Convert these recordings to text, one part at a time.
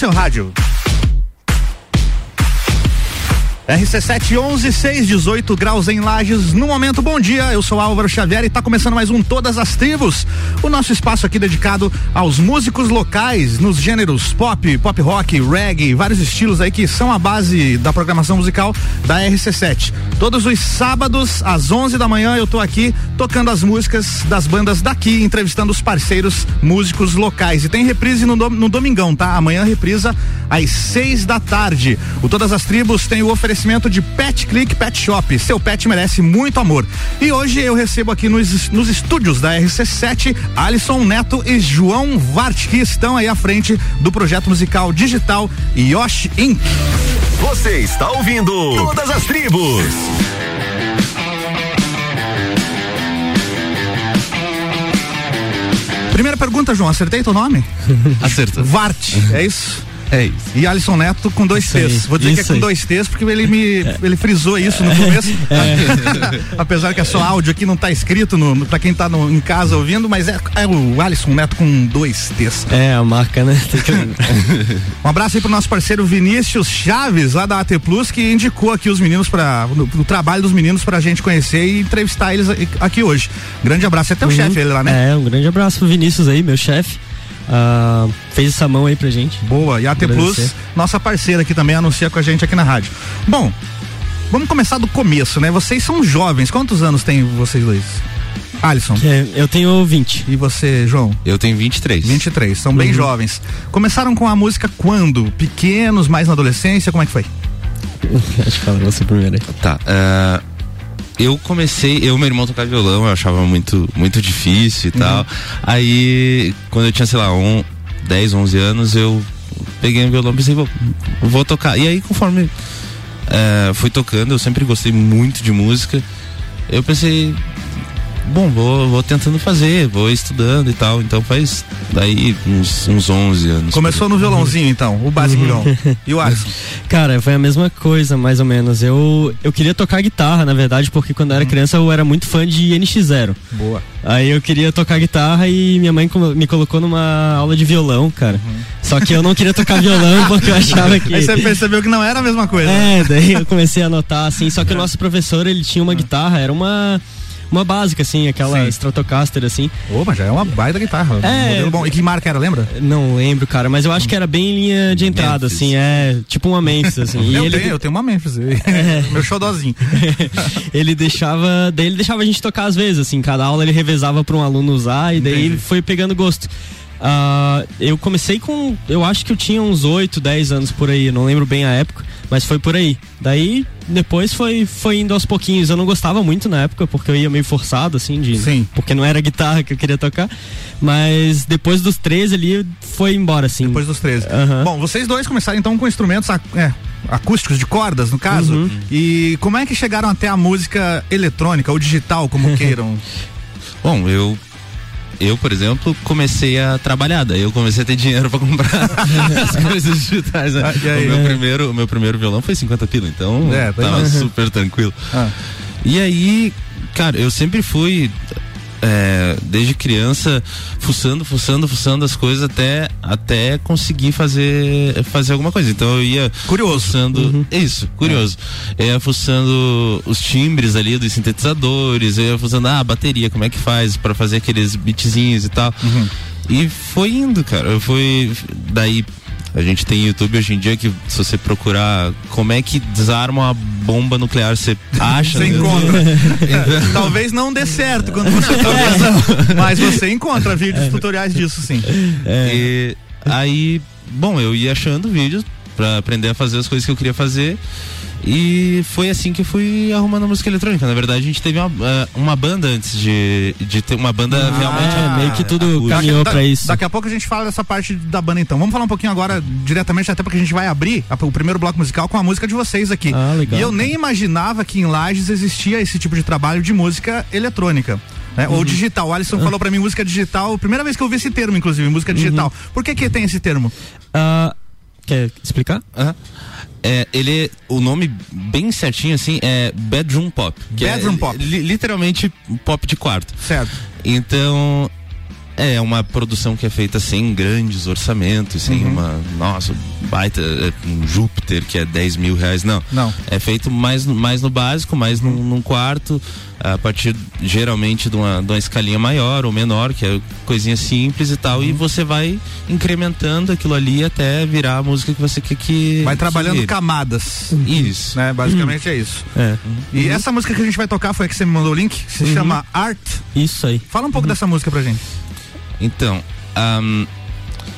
seu rádio. RC711, 6, 18 graus em Lages. No momento, bom dia. Eu sou Álvaro Xavier e está começando mais um Todas as Tribos. O nosso espaço aqui dedicado aos músicos locais nos gêneros pop, pop rock, reggae, vários estilos aí que são a base da programação musical da RC7. Todos os sábados, às 11 da manhã, eu tô aqui tocando as músicas das bandas daqui, entrevistando os parceiros músicos locais. E tem reprise no, no domingão, tá? Amanhã reprisa às 6 da tarde. O Todas as Tribos tem o oferecimento oferecimento de Pet Click Pet Shop. Seu pet merece muito amor. E hoje eu recebo aqui nos, nos estúdios da RC7 Alisson Neto e João Vart, que estão aí à frente do projeto musical digital Yoshi Inc. Você está ouvindo Todas as Tribos. Primeira pergunta, João, acertei teu nome? Acertou. Vart, é isso? É isso. E Alisson Neto com dois T's. Vou dizer que é com dois T's porque ele me é. ele frisou isso no começo. É. Apesar que é só áudio aqui, não está escrito no, pra quem está em casa ouvindo, mas é, é, o Alisson Neto com dois T's. É, a marca, né? um abraço aí pro nosso parceiro Vinícius Chaves, lá da AT Plus, que indicou aqui os meninos para o trabalho dos meninos pra gente conhecer e entrevistar eles aqui hoje. Grande abraço. É até o uhum. chefe ele lá, né? É, um grande abraço pro Vinícius aí, meu chefe. Uh, fez essa mão aí pra gente. Boa, e a AT Plus, nossa parceira aqui também, anuncia com a gente aqui na rádio. Bom, vamos começar do começo, né? Vocês são jovens, quantos anos tem vocês dois? Alisson. É, eu tenho 20. E você, João? Eu tenho 23. 23, são uhum. bem jovens. Começaram com a música quando? Pequenos, mais na adolescência? Como é que foi? Acho que fala você primeiro aí. Tá. Uh, eu comecei, eu e meu irmão tocar violão, eu achava muito, muito difícil e uhum. tal. Aí, quando eu tinha, sei lá, um, 10, 11 anos, eu peguei o violão e pensei, vou, vou tocar. E aí, conforme é, fui tocando, eu sempre gostei muito de música. Eu pensei, bom, vou, vou tentando fazer, vou estudando e tal. Então faz daí uns, uns 11 anos. Começou no violãozinho então, o básico uhum. E o Alisson? Cara, foi a mesma coisa, mais ou menos. Eu, eu queria tocar guitarra, na verdade, porque quando eu era uhum. criança eu era muito fã de NX0. Boa. Aí eu queria tocar guitarra e minha mãe me colocou numa aula de violão, cara. Uhum. Só que eu não queria tocar violão porque eu achava que. Aí você percebeu que não era a mesma coisa. É, daí eu comecei a notar assim. Só que o nosso professor, ele tinha uma guitarra, era uma uma básica, assim, aquela Sim. Stratocaster, assim. Ô, mas já é uma baita guitarra. É. Um bom. E que marca era, lembra? Não lembro, cara, mas eu acho que era bem linha de entrada, Memphis. assim, é tipo uma Memphis, assim. eu, ele... tenho, eu tenho uma Memphis, é. meu xodózinho. ele deixava, daí ele deixava a gente tocar às vezes, assim, cada aula ele revezava para um aluno usar e daí Entendi. foi pegando gosto. Uh, eu comecei com. Eu acho que eu tinha uns 8, 10 anos por aí, não lembro bem a época, mas foi por aí. Daí, depois foi, foi indo aos pouquinhos. Eu não gostava muito na época, porque eu ia meio forçado, assim, de. Sim. Porque não era guitarra que eu queria tocar. Mas depois dos 13 ali, foi embora, assim. Depois dos 13. Uhum. Bom, vocês dois começaram então com instrumentos é, acústicos, de cordas, no caso. Uhum. E como é que chegaram até a música eletrônica ou digital, como queiram? Bom, eu eu, por exemplo, comecei a trabalhar, daí eu comecei a ter dinheiro para comprar as coisas digitais. Né? Ah, aí, o, meu é. primeiro, o meu primeiro violão foi 50 pila, então é, tava super tranquilo. Ah. E aí, cara, eu sempre fui é, desde criança, fuçando, fuçando, fuçando as coisas até, até conseguir fazer, fazer alguma coisa. Então eu ia curioso. fuçando. Uhum. Isso, curioso. É. Eu ia fuçando os timbres ali dos sintetizadores, eu ia fuçando ah, a bateria, como é que faz para fazer aqueles beatzinhos e tal. Uhum. E foi indo, cara. Eu fui. Daí a gente tem YouTube hoje em dia que se você procurar como é que desarma uma bomba nuclear, você acha. Você né? encontra. Então, Talvez não dê certo quando você tá pensando, mas você encontra vídeos tutoriais disso sim. É. E aí, bom, eu ia achando vídeos para aprender a fazer as coisas que eu queria fazer. E foi assim que eu fui arrumando música eletrônica. Na verdade, a gente teve uma, eh, uma banda antes de, de ter uma banda ah, realmente. É, meio que tudo caminhou pra isso. Daqui a pouco a gente fala dessa parte da banda então. Vamos falar um pouquinho agora diretamente, até porque a gente vai abrir a, o primeiro bloco musical com a música de vocês aqui. Ah, legal. E eu nem imaginava que em Lages existia esse tipo de trabalho de música eletrônica. Né? Uhum. Ou digital. O Alisson uhum. falou para mim música digital, primeira vez que eu vi esse termo, inclusive, música digital. Uhum. Por que que tem esse termo? Uh, quer explicar? Uhum. É, ele, o nome bem certinho assim é Bedroom Pop. Bedroom é, Pop. Li, literalmente pop de quarto. Certo. Então, É uma produção que é feita sem grandes orçamentos, sem Uhum. uma, nossa, baita, é, um Júpiter que é 10 mil reais, não. Não. É feito mais, mais no básico, mais num, num quarto, a partir geralmente de uma, de uma escalinha maior ou menor, que é coisinha simples e tal, Uhum. e você vai incrementando aquilo ali até virar a música que você quer que. Vai que trabalhando vire. camadas. Isso. Né? Basicamente é isso. É. E essa música que a gente vai tocar foi a que você me mandou o link, se chama Art. Isso aí. Fala um pouco dessa música pra gente. Então, ahn,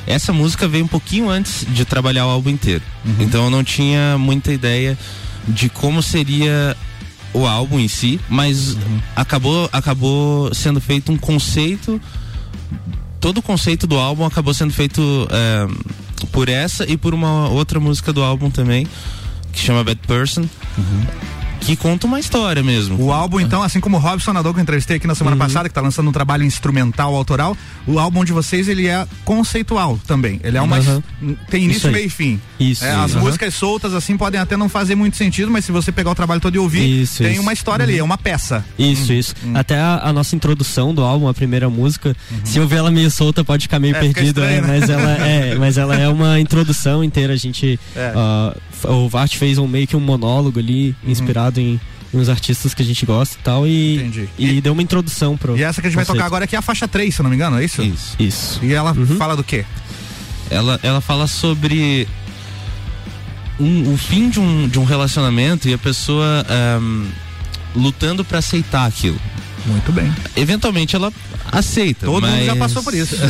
essa música veio um pouquinho antes de trabalhar o álbum inteiro. Então eu não tinha muita ideia de como seria o álbum em si, mas acabou, acabou sendo feito um conceito. Todo o conceito do álbum acabou sendo feito eh, por essa e por uma outra música do álbum também, que chama Bad Person, que conta uma história mesmo. O álbum, então, assim como o Robson Nadou, que eu entrevistei aqui na semana passada, que tá lançando um trabalho instrumental autoral, o álbum de vocês, ele é conceitual também. Ele é uma. Uhum. Tem início, meio e fim. Isso, É, as isso. músicas soltas, assim, podem até não fazer muito sentido, mas se você pegar o trabalho todo e ouvir, Isso, tem isso. Uhum. uma história ali, é uma peça. Isso, isso. Até a, a nossa introdução do álbum, a primeira música, se eu ver ela meio solta, pode ficar meio É, perdido, estranho, é, né? mas ela é, mas ela é uma introdução inteira. A gente, f- o Vart fez um meio que um monólogo ali, inspirado em, em uns artistas que a gente gosta e tal, e, Entendi. e, deu uma introdução pro. E essa que a gente vai tocar agora aqui é a faixa 3, se eu não me engano, é isso? Isso. Isso. E ela Uhum. fala do quê? ela, ela fala sobre um, o fim de um, de um relacionamento e a pessoa ahm, lutando pra aceitar aquilo. Muito bem. Eventualmente ela aceita. Todo mundo mas... já passou por isso.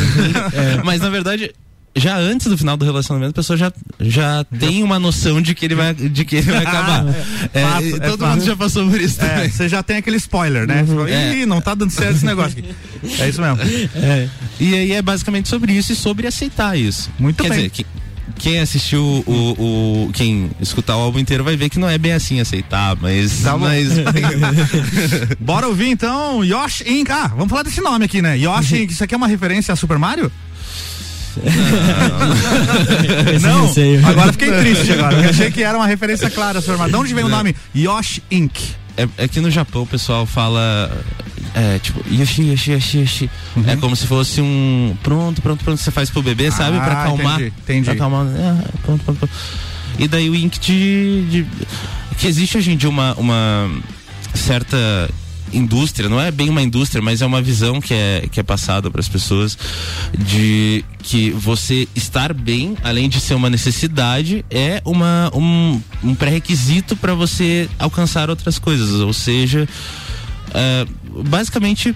É, mas na verdade, já antes do final do relacionamento, a pessoa já, já tem uma noção de que ele vai, de que ele vai acabar. É, Fato, e é todo mundo já passou por isso É, também. você já tem aquele spoiler, né? Você fala, É. Ih, não tá dando certo esse negócio aqui. É isso mesmo. É. E aí é basicamente sobre isso e sobre aceitar isso. Muito Quer bem. dizer, que- quem assistiu o, o- Quem escutar o álbum inteiro vai ver que não é bem assim aceitar, mas. Tá mas Bora ouvir então Yosh Inc. Ah, vamos falar desse nome aqui, né? Yosh Inc. Isso aqui é uma referência a Super Mario? Não, receio. agora fiquei triste agora. porque achei que era uma referência clara Mario. De onde vem o Não. nome Yosh Inc? é, é que no Japão o pessoal fala. É, tipo, Yoshi, Yoshi, Yoshi, Yoshi. Uhum. É como se fosse um. Pronto, pronto, pronto. Você faz pro bebê, sabe? Pra Ah, acalmar. entendi, entendi. Pra acalmar. É, pronto, pronto, pronto. E daí o Ink de, de- Que existe hoje em dia uma, uma certa indústria, não é bem uma indústria, mas é uma visão que é, que é passada para as pessoas de que você estar bem, além de ser uma necessidade, é uma, um, um pré-requisito para você alcançar outras coisas. Ou seja, é, basicamente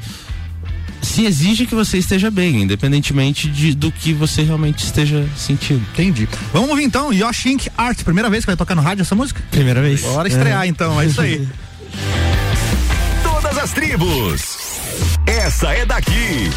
se exige que você esteja bem, independentemente de, do que você realmente esteja sentindo. Entendi. Vamos ouvir então Yosh Inc. Art. Primeira vez que vai tocar no rádio essa música? Primeira vez. Bora estrear então, é isso aí. Todas as tribos. Essa é daqui.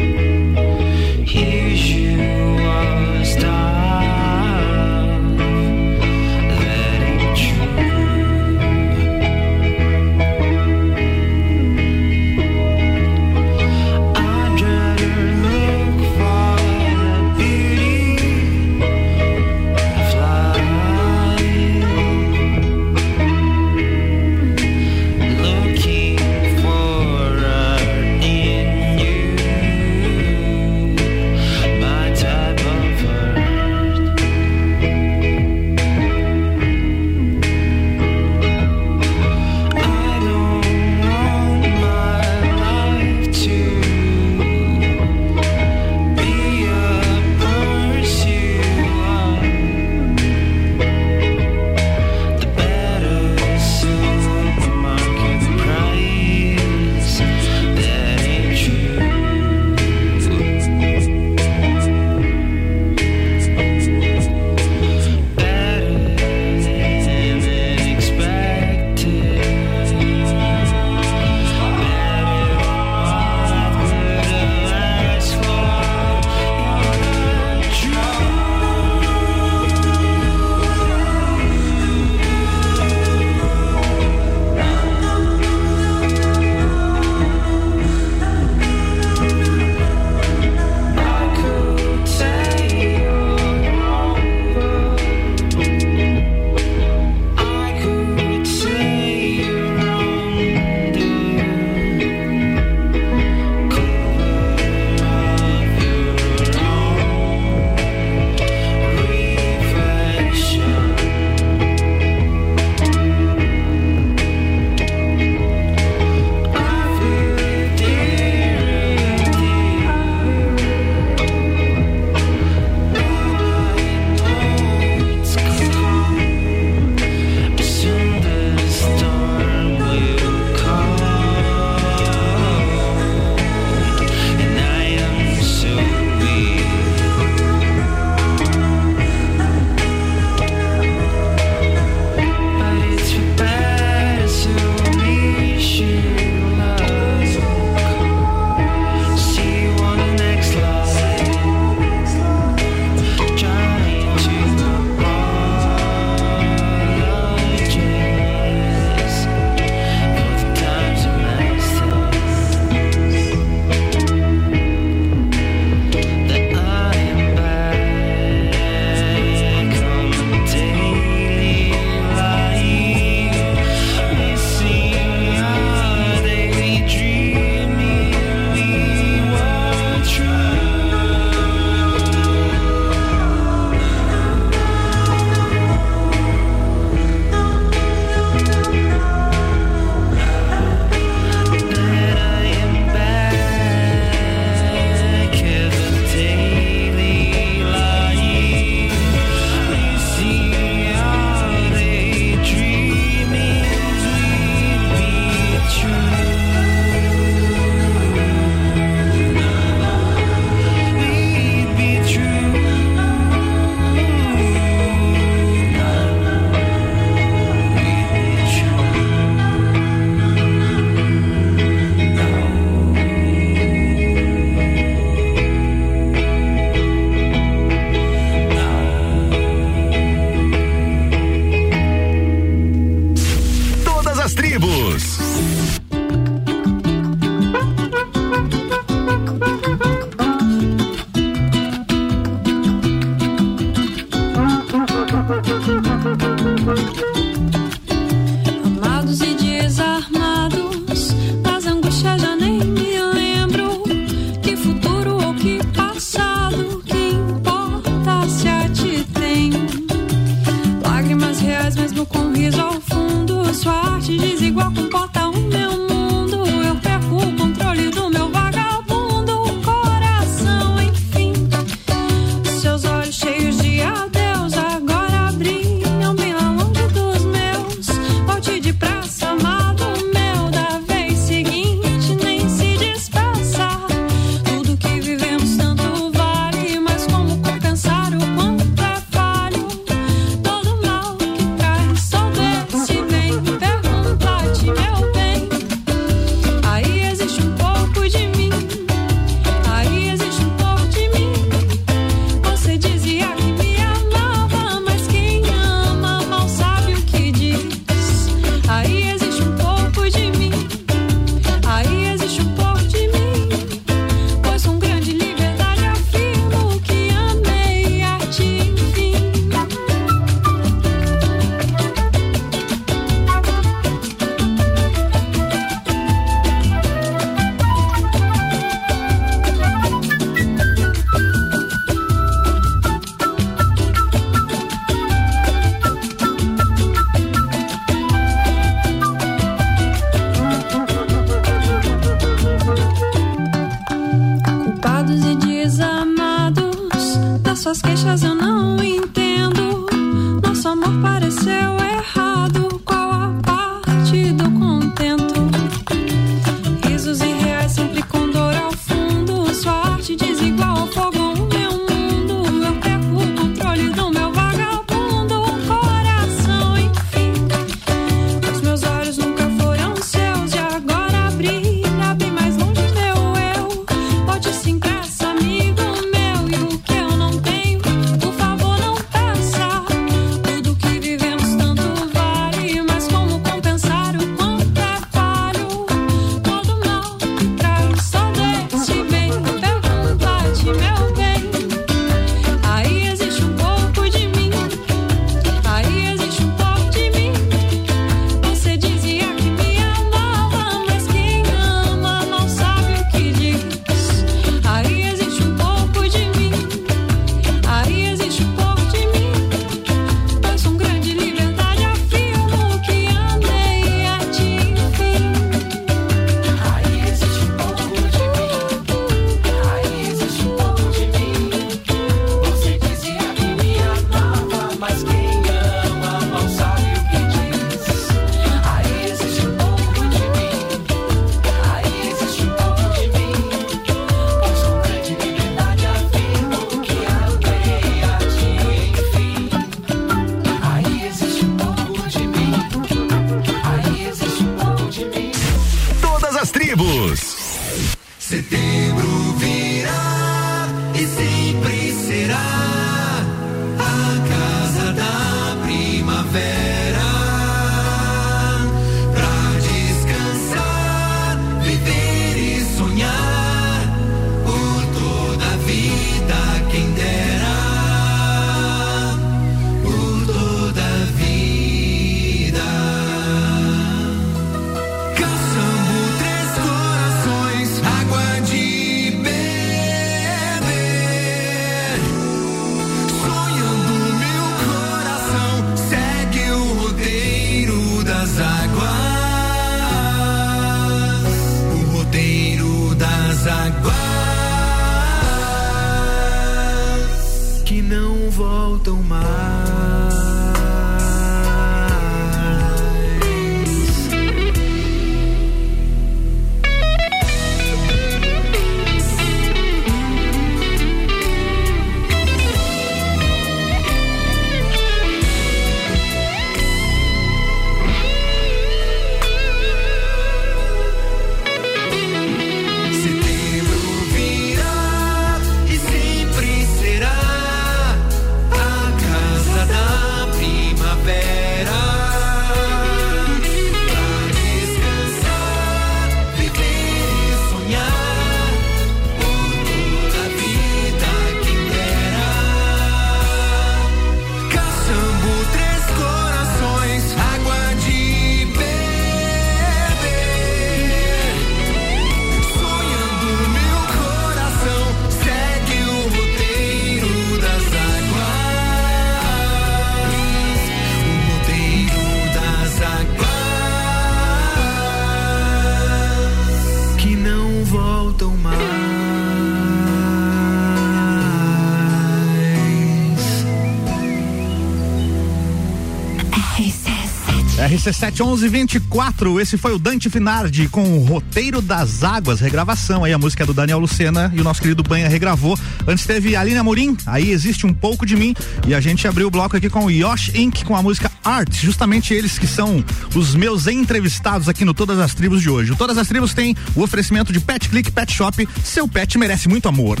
RC71124, esse foi o Dante Finardi com o Roteiro das Águas, regravação. Aí a música é do Daniel Lucena e o nosso querido Banha regravou. Antes teve Alina Morim, aí existe um pouco de mim. E a gente abriu o bloco aqui com o Yosh Inc. com a música Art, justamente eles que são os meus entrevistados aqui no Todas as Tribos de hoje. O Todas as Tribos tem o oferecimento de Pet Click Pet Shop. Seu pet merece muito amor.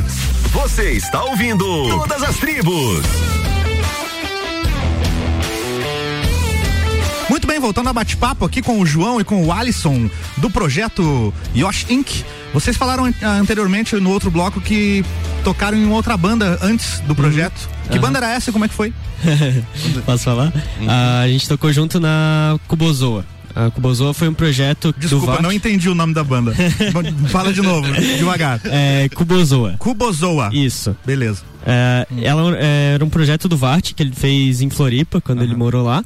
Você está ouvindo Todas as tribos. Bem, voltando a bate-papo aqui com o João e com o Alisson do projeto Yosh Inc. Vocês falaram ah, anteriormente no outro bloco que tocaram em outra banda antes do projeto. Que Aham. banda era essa e como é que foi? Posso falar? Ah, a gente tocou junto na Cubozoa. A Cubozoa foi um projeto do Desculpa, não entendi o nome da banda. Fala de novo, devagar. É, Cubozoa. Cubozoa. Isso. Beleza. É, ela é, era um projeto do Vart que ele fez em Floripa quando ele morou lá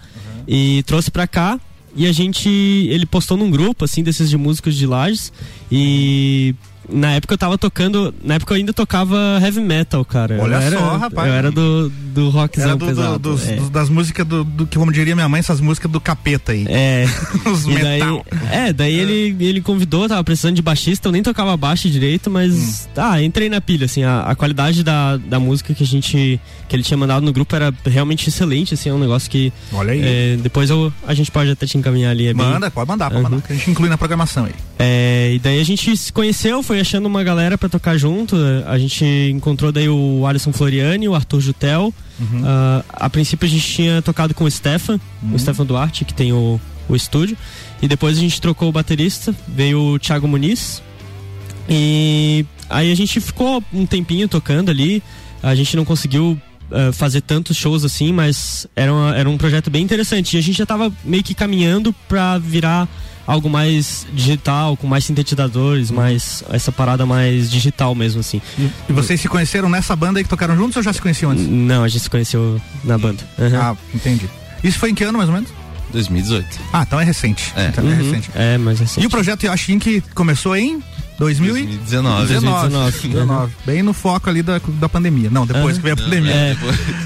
e trouxe pra cá e a gente ele postou num grupo assim desses de músicos de Lages. E na época eu tava tocando. Na época eu ainda tocava heavy metal, cara. Olha eu era, só, rapaz. Eu era do, do rockzão Era do, do- pesado. dos- é. das músicas do, do que, como diria minha mãe, essas músicas do capeta aí. É. Os E daí, metal. é, daí ele, ele convidou, tava precisando de baixista, eu nem tocava baixo direito, mas Hum. tá, entrei na pilha, assim, a, a qualidade da, da música que a gente, que ele tinha mandado no grupo era realmente excelente, assim, é um negócio que Olha aí. é, depois eu, a gente pode até te encaminhar ali. É bem- Manda, pode mandar, pode Uhum. mandar. Que a gente inclui na programação aí. É, e daí a gente se conheceu, foi achando uma galera pra tocar junto. A gente encontrou daí o Alisson Floriani, o Arthur Jutel. Uhum. Ah, a princípio a gente tinha tocado com o Stefan, o Stefan Duarte, que tem o, o estúdio. E depois a gente trocou o baterista, veio o Thiago Muniz. E aí a gente ficou um tempinho tocando ali. A gente não conseguiu ah, fazer tantos shows assim, mas era, uma- era um projeto bem interessante. E a gente já tava meio que caminhando pra virar algo mais digital, com mais sintetizadores, mais essa parada mais digital mesmo, assim. E vocês se conheceram nessa banda aí que tocaram juntos ou já se conheciam antes? Não, a gente se conheceu na banda. Aham. Ah, entendi. Isso foi em que ano, mais ou menos? 2018. Ah, então é recente. É. Então é Uhum. recente. É, mas assim. E o projeto Yashin que começou em 2019. 2019. 19. 19. Bem no foco ali da, da pandemia. Não, depois que veio a pandemia. É.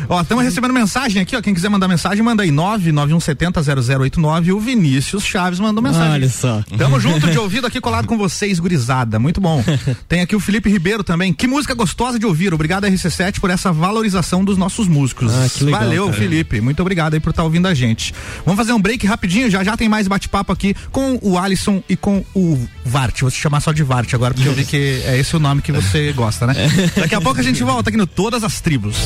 Ó, estamos recebendo mensagem aqui, ó. Quem quiser mandar mensagem, manda aí 991700089. O Vinícius Chaves mandou mensagem. Olha só. Tamo junto de ouvido aqui colado com vocês, gurizada. Muito bom. Tem aqui o Felipe Ribeiro também. Que música gostosa de ouvir. Obrigado, RC7, por essa valorização dos nossos músicos. Ah, que legal, Valeu, cara. Felipe. Muito obrigado aí por estar ouvindo a gente. Vamos fazer um break rapidinho. Já já tem mais bate-papo aqui com o Alisson e com o Vart. Vou te chamar só de Vart agora, porque eu vi que é esse o nome que você gosta, né? Daqui a pouco a gente volta aqui no Todas as Tribos.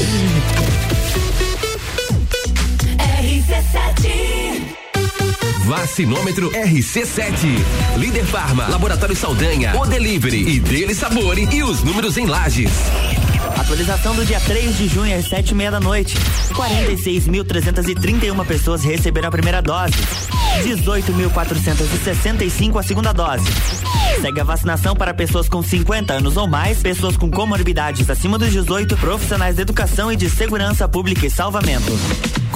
Vacinômetro RC7. Líder Farma, Laboratório Saldanha, O Delivery e Dele Sabore e os números em lajes. Atualização do dia 3 de junho às 7 e meia da noite. 46.331 pessoas receberam a primeira dose. 18.465 a segunda dose. Segue a vacinação para pessoas com 50 anos ou mais, pessoas com comorbidades acima dos 18, profissionais de educação e de segurança pública e salvamento.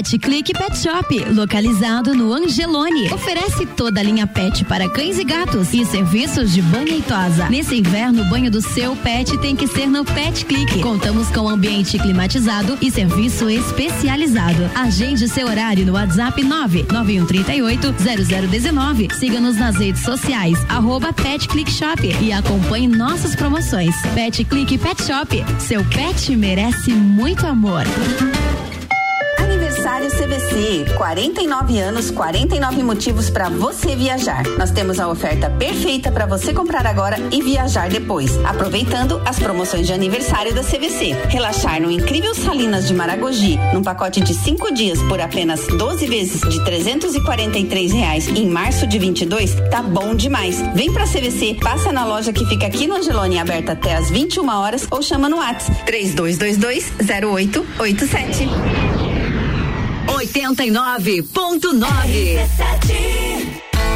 Pet Click Pet Shop, localizado no Angelone. Oferece toda a linha pet para cães e gatos e serviços de banho e tosa. Nesse inverno, o banho do seu pet tem que ser no Pet Click. Contamos com ambiente climatizado e serviço especializado. Agende seu horário no WhatsApp 99138 0019. Siga-nos nas redes sociais, arroba Pet Click Shop e acompanhe nossas promoções. Pet Click Pet Shop. Seu pet merece muito amor. Aniversário CVC, 49 anos, 49 motivos para você viajar. Nós temos a oferta perfeita para você comprar agora e viajar depois, aproveitando as promoções de aniversário da CVC. Relaxar no incrível Salinas de Maragogi, num pacote de 5 dias por apenas 12 vezes de 343 reais em março de 22, tá bom demais. Vem pra CVC, passa na loja que fica aqui no Angelone, aberta até às 21 horas ou chama no WhatsApp 3222 0887. 89.9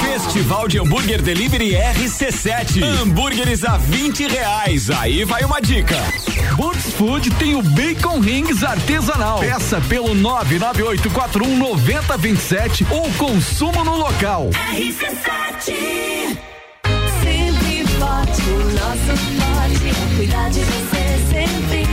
Festival de Hambúrguer Delivery RC7. Hambúrgueres a 20 reais. Aí vai uma dica. Burt's Food tem o Bacon Rings artesanal. Peça pelo 99841 9027 ou consumo no local. RC7 Sempre forte, o nosso forte é cuidar de você sempre.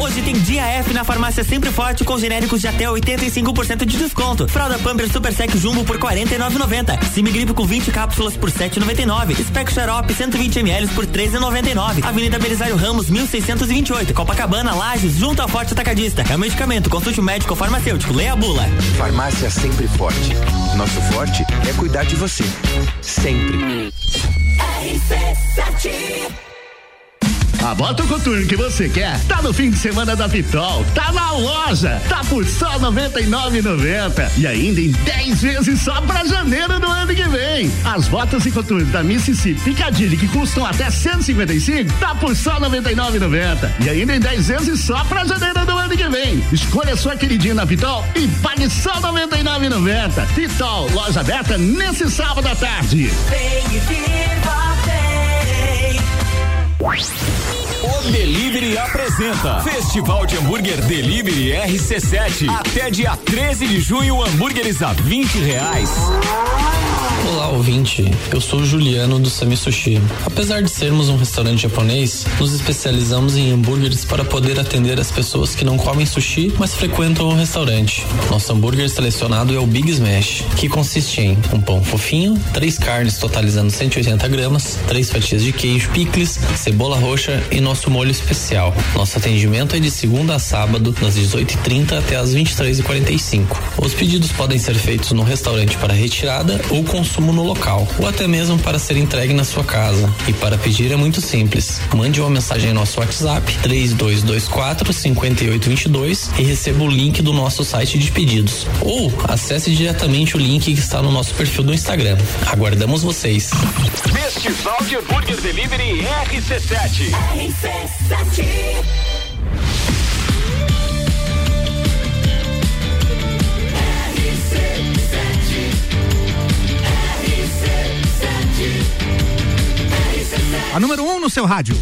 Hoje tem dia F na farmácia Sempre Forte com genéricos de até 85% de desconto. Fralda Pampers Super Sec Jumbo por 49,90. Simigripe com 20 cápsulas por 7,99. Spec Xarope 120 ml por 13,99. Avenida Belisário Ramos 1628. Copacabana, Lages, junto ao Forte Atacadista. É um medicamento. Consulte o médico ou farmacêutico. Leia a bula. Farmácia Sempre Forte. Nosso forte é cuidar de você. Sempre. RC7 A moto coturno que você quer tá no fim de semana da Pitol, tá na loja, tá por só R$ 99,90 e ainda em 10 vezes só pra janeiro do ano que vem. As motos e coturnos da Mississippi Piccadilly que custam até 155, tá por só R$ 99,90 e ainda em 10 vezes só pra janeiro do ano que vem. Escolha sua queridinha na Pitol e pague só R$ 99,90. Pitol, loja aberta nesse sábado à tarde. Vem e viva bem. O Delivery apresenta Festival de Hambúrguer Delivery RC7. Até dia 13 de junho, hambúrgueres a 20 reais. Olá, ouvinte. Eu sou o Juliano do Sami Sushi. Apesar de sermos um restaurante japonês, nos especializamos em hambúrgueres para poder atender as pessoas que não comem sushi, mas frequentam o restaurante. Nosso hambúrguer selecionado é o Big Smash, que consiste em um pão fofinho, três carnes totalizando 180 gramas, três fatias de queijo, picles, cebola roxa e nosso molho especial. Nosso atendimento é de segunda a sábado, das 18h30 até as 23h45. Os pedidos podem ser feitos no restaurante para retirada ou consumo no local, ou até mesmo para ser entregue na sua casa. E para pedir é muito simples. Mande uma mensagem em nosso WhatsApp 3224 5822 e receba o link do nosso site de pedidos. Ou acesse diretamente o link que está no nosso perfil do Instagram. Aguardamos vocês. Festival de Hambúrguer Delivery RC7. RC7 A número 1 um no seu rádio.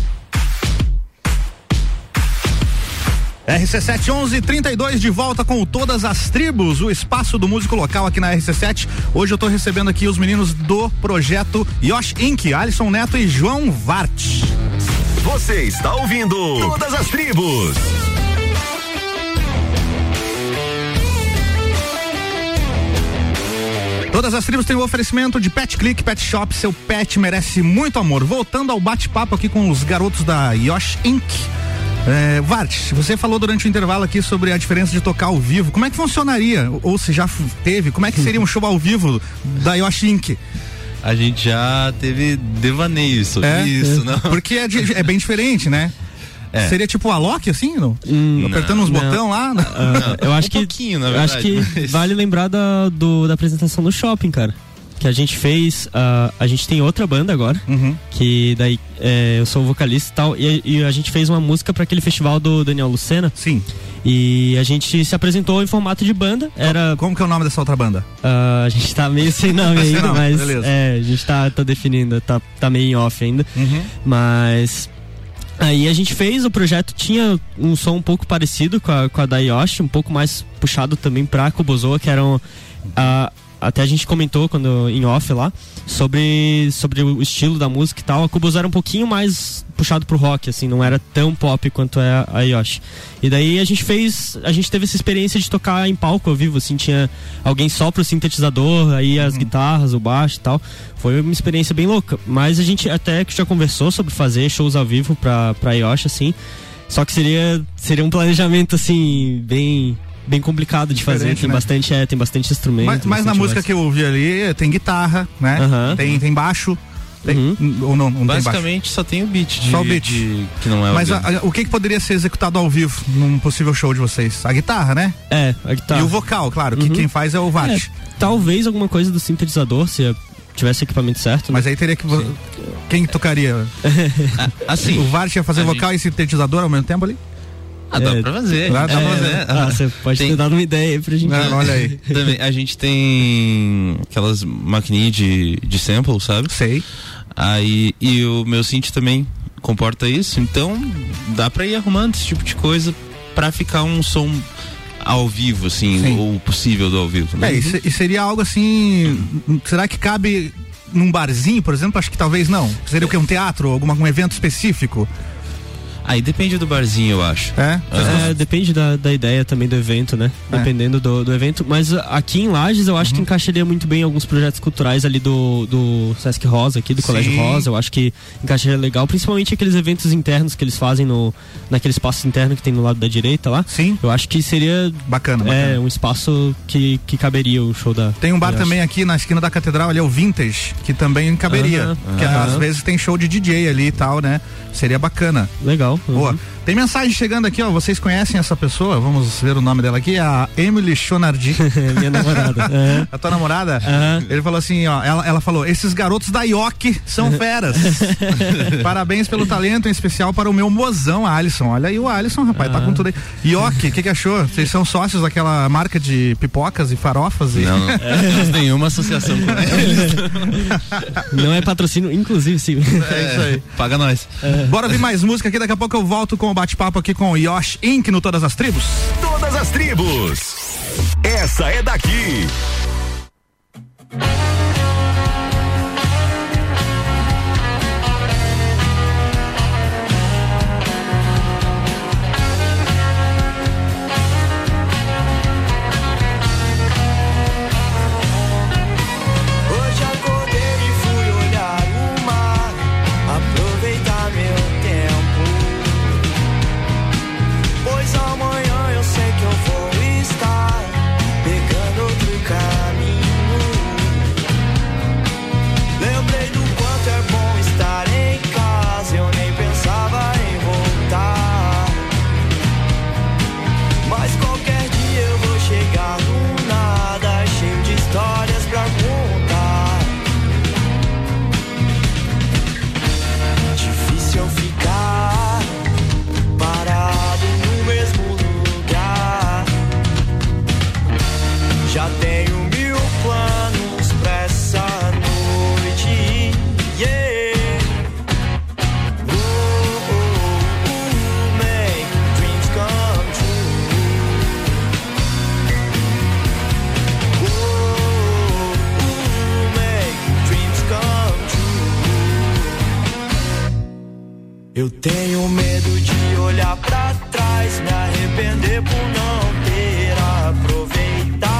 RC7 1132 de volta com Todas as Tribos, o espaço do músico local aqui na RC7. Hoje eu tô recebendo aqui os meninos do projeto Yosh Inc., Alisson Neto e João Vart. Você está ouvindo Todas as Tribos. Todas as tribos têm o oferecimento de Pet Click Pet Shop, seu pet merece muito amor. Voltando ao bate-papo aqui com os garotos da Yosh Inc. É, Vart, você falou durante o intervalo aqui sobre a diferença de tocar ao vivo. Como é que funcionaria? Ou se já teve, como é que seria um show ao vivo da Yosh Inc? A gente já teve devaneio sobre É? isso, não? Porque é, é bem diferente, né? É. Seria tipo a Loki, assim? Não? Apertando não. uns Não. botão lá? Ah, eu acho que pouquinho, na eu acho verdade, que mas- vale lembrar da, do- da apresentação no shopping, cara. Que a gente fez. ah, a gente tem outra banda agora. Uhum. Que daí é, eu sou o vocalista e tal. E, e a gente fez uma música para aquele festival do Daniel Lucena. Sim. E a gente se apresentou em formato de banda. Era. Como que é o nome dessa outra banda? ah, a gente tá meio sem nome Sem ainda, nome, mas. beleza. É, a gente tá, tá definindo, tá, tá meio em off ainda. Uhum. Mas. Aí a gente fez, o projeto tinha um som um pouco parecido com a, com a da Yoshi, um pouco mais puxado também pra Kubozoa, que eram. ah, até a gente comentou quando em off lá sobre, sobre o estilo da música e tal. A Kubozoa era um pouquinho mais puxado pro rock, assim, não era tão pop quanto é a Yoshi. E daí a gente fez, a gente teve essa experiência de tocar em palco ao vivo, assim, tinha alguém só pro sintetizador, aí as guitarras, o baixo e tal. Foi uma experiência bem louca. Mas a gente até que já conversou sobre fazer shows ao vivo pra, pra Yoshi, assim. Só que seria, seria um planejamento, assim, bem, bem complicado de fazer. Tem né? bastante, é, tem bastante instrumento. Mas, mas na bastante música voz. que eu ouvi ali tem guitarra, né? Aham. Tem, tem baixo. Tem, Uhum. Ou não, não tem? Basicamente só tem o beat de, Só o beat. de- que não é Mas o a- a- o que, que poderia ser executado ao vivo num possível show de vocês? A guitarra, né? É, a guitarra. E o vocal, claro, que Uhum. quem faz é o Vart. É, talvez alguma coisa do sintetizador, se tivesse equipamento certo. Mas aí teria que. vo- Quem tocaria? assim. O Vart ia fazer vocal e sintetizador ao mesmo tempo ali? Ah, dá É, pra fazer. Dá, dá pra É, fazer. né? Ah, você pode Tem- ter dado uma ideia aí pra gente. Ah, olha aí. Também, a gente tem aquelas maquininhas de, de sample, sabe? Sei. Aí, e o meu synth também comporta isso, então dá pra ir arrumando esse tipo de coisa pra ficar um som ao vivo, assim, Sim. ou possível do ao vivo. né? É, e, se- seria algo assim. Será que cabe num barzinho, por exemplo? Acho que talvez não. Seria o quê? Um teatro? Alguma, um evento específico? Aí depende do barzinho, eu acho. É? É, depende da, da ideia também do evento, né? É. Dependendo do, do evento. Mas aqui em Lages eu acho Uhum. que encaixaria muito bem alguns projetos culturais ali do, do Sesc Rosa, aqui, do Colégio Sim. Rosa. Eu acho que encaixaria legal, principalmente aqueles eventos internos que eles fazem no, naquele espaço interno que tem no lado da direita lá. Sim. Eu acho que seria Bacana, é, bacana. um espaço que, que caberia o show da. Tem um bar também aqui na esquina da catedral, ali é o Vintage, que também caberia. Aham, que aham. às vezes tem show de DJ ali e tal, né? Seria bacana. acho. Legal. Boa. uhum. Tem mensagem chegando aqui, ó. Vocês conhecem essa pessoa? Vamos ver o nome dela aqui, a Emily Chonardi. Minha namorada. É. A tua namorada? Aham. Ele falou assim, ó. Ela, ela falou: esses garotos da IOC são feras. Parabéns pelo talento, em especial para o meu mozão, Alisson. Olha aí o Alisson, rapaz, tá com tudo aí. IOC, o que, que achou? Vocês são sócios daquela marca de pipocas e farofas? E... Não, não temos nenhuma associação com. Não é patrocínio, inclusive, sim. É isso aí. Paga nós. Bora ouvir mais música aqui, daqui a pouco eu volto com o bate-papo aqui com o Yosh Inc. no Todas as Tribos. Todas as tribos. Essa é daqui. Eu tenho medo de olhar pra trás, me arrepender por não ter aproveitado.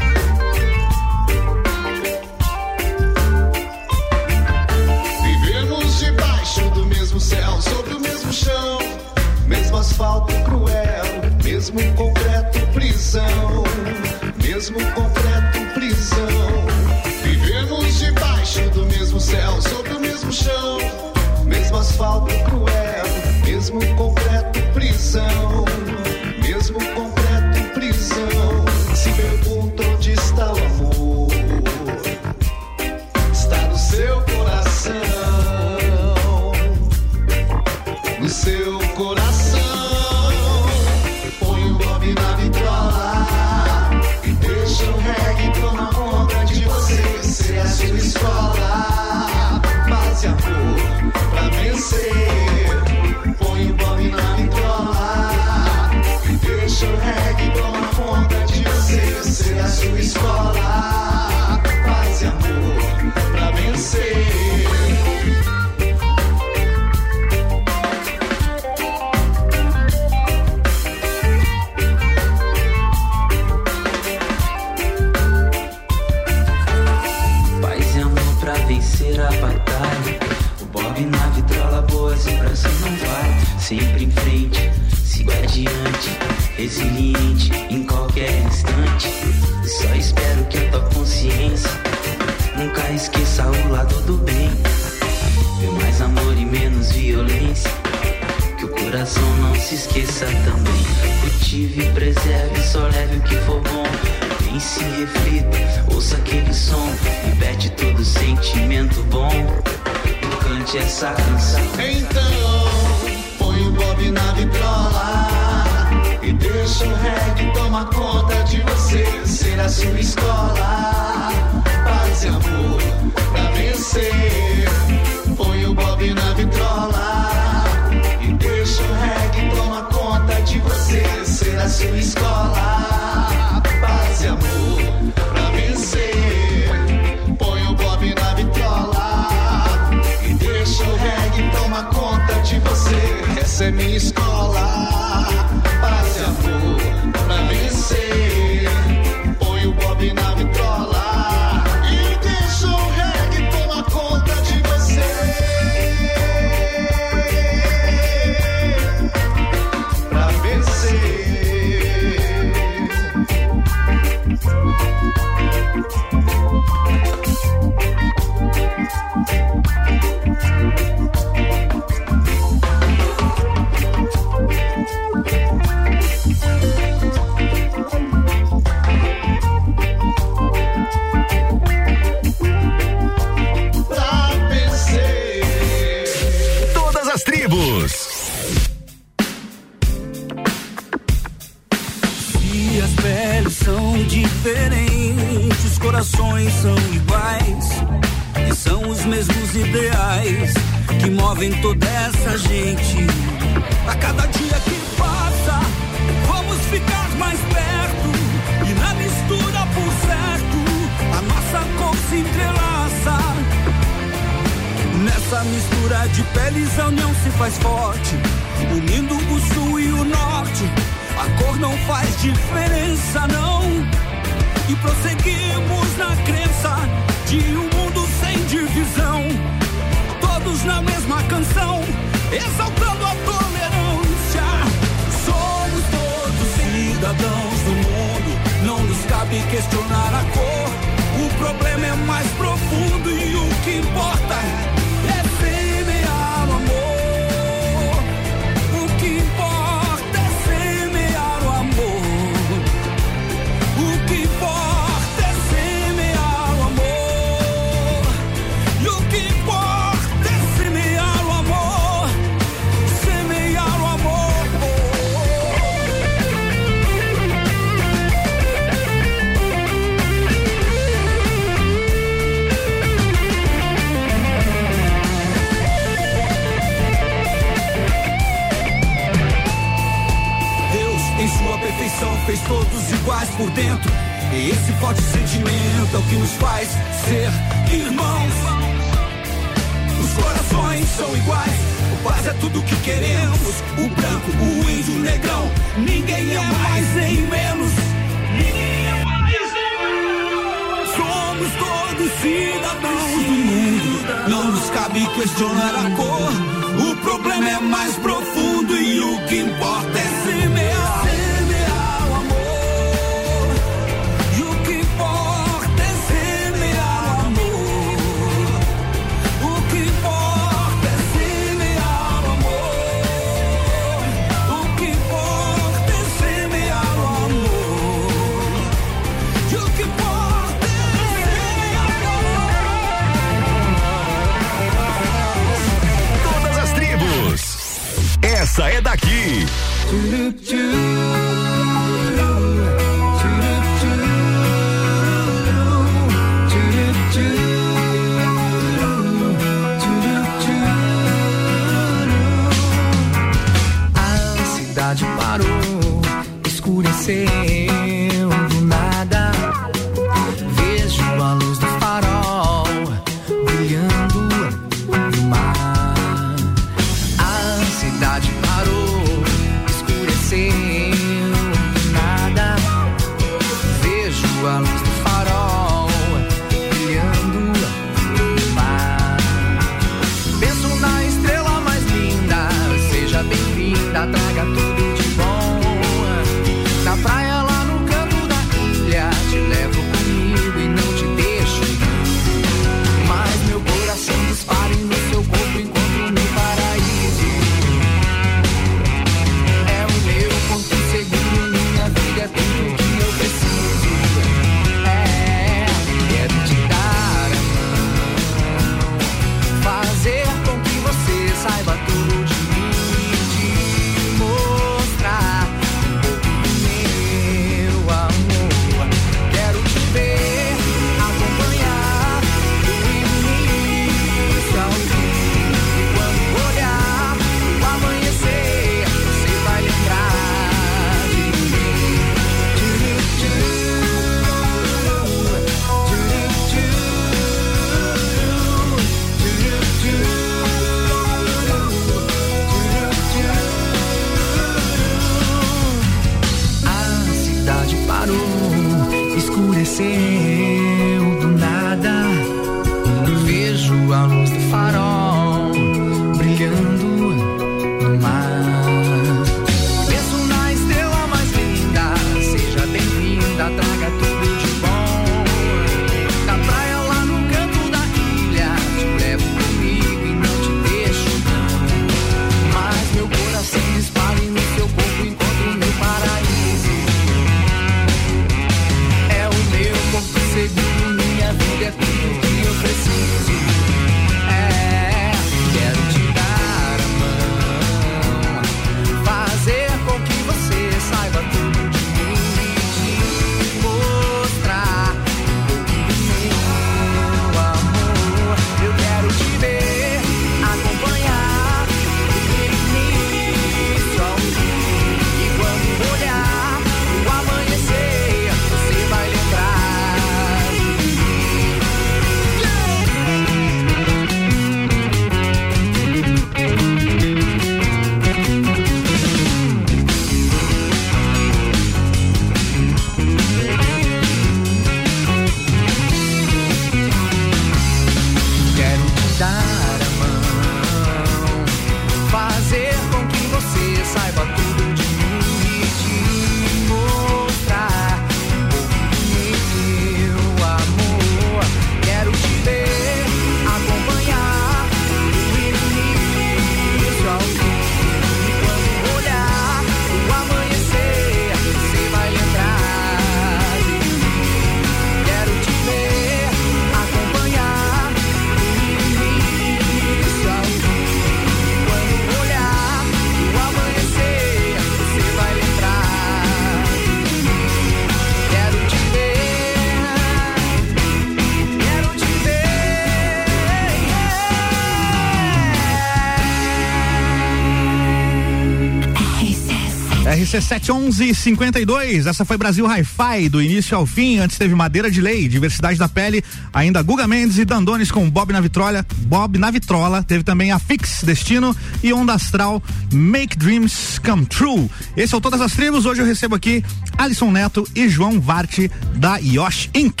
RC7 1152. Essa foi Brasil Hi-Fi, do início ao fim. Antes teve Madeira de Lei, Diversidade da Pele, ainda Guga Mendes e Dandones com Bob na Vitrola. Bob na Vitrola. Teve também a Fix Destino e Onda Astral Make Dreams Come True. Esse é o Todas as Tribos. Hoje eu recebo aqui Alisson Neto e João Vart da Yosh Inc.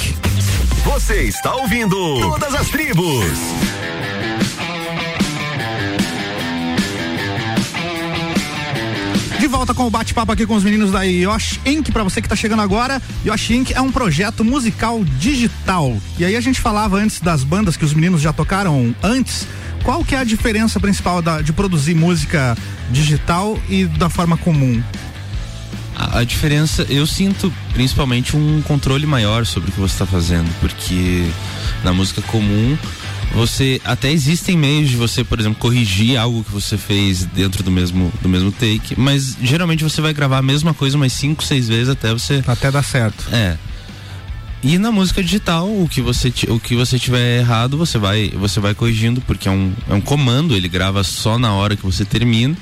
Você está ouvindo Todas as Tribos. De volta com o bate-papo aqui com os meninos da Yosh Inc. Pra você que tá chegando agora, Yosh Inc. é um projeto musical digital. E aí a gente falava antes das bandas que os meninos já tocaram antes. Qual que é a diferença principal da- de produzir música digital e da forma comum? A, a diferença, eu sinto principalmente um controle maior sobre o que você está fazendo, porque na música comum você até existem meios de você, por exemplo, corrigir algo que você fez dentro do mesmo do mesmo take, mas geralmente você vai gravar a mesma coisa umas cinco, seis vezes até você até dar certo. É. E na música digital, o que você o que você tiver errado, você vai você vai corrigindo porque é um é um comando, ele grava só na hora que você termina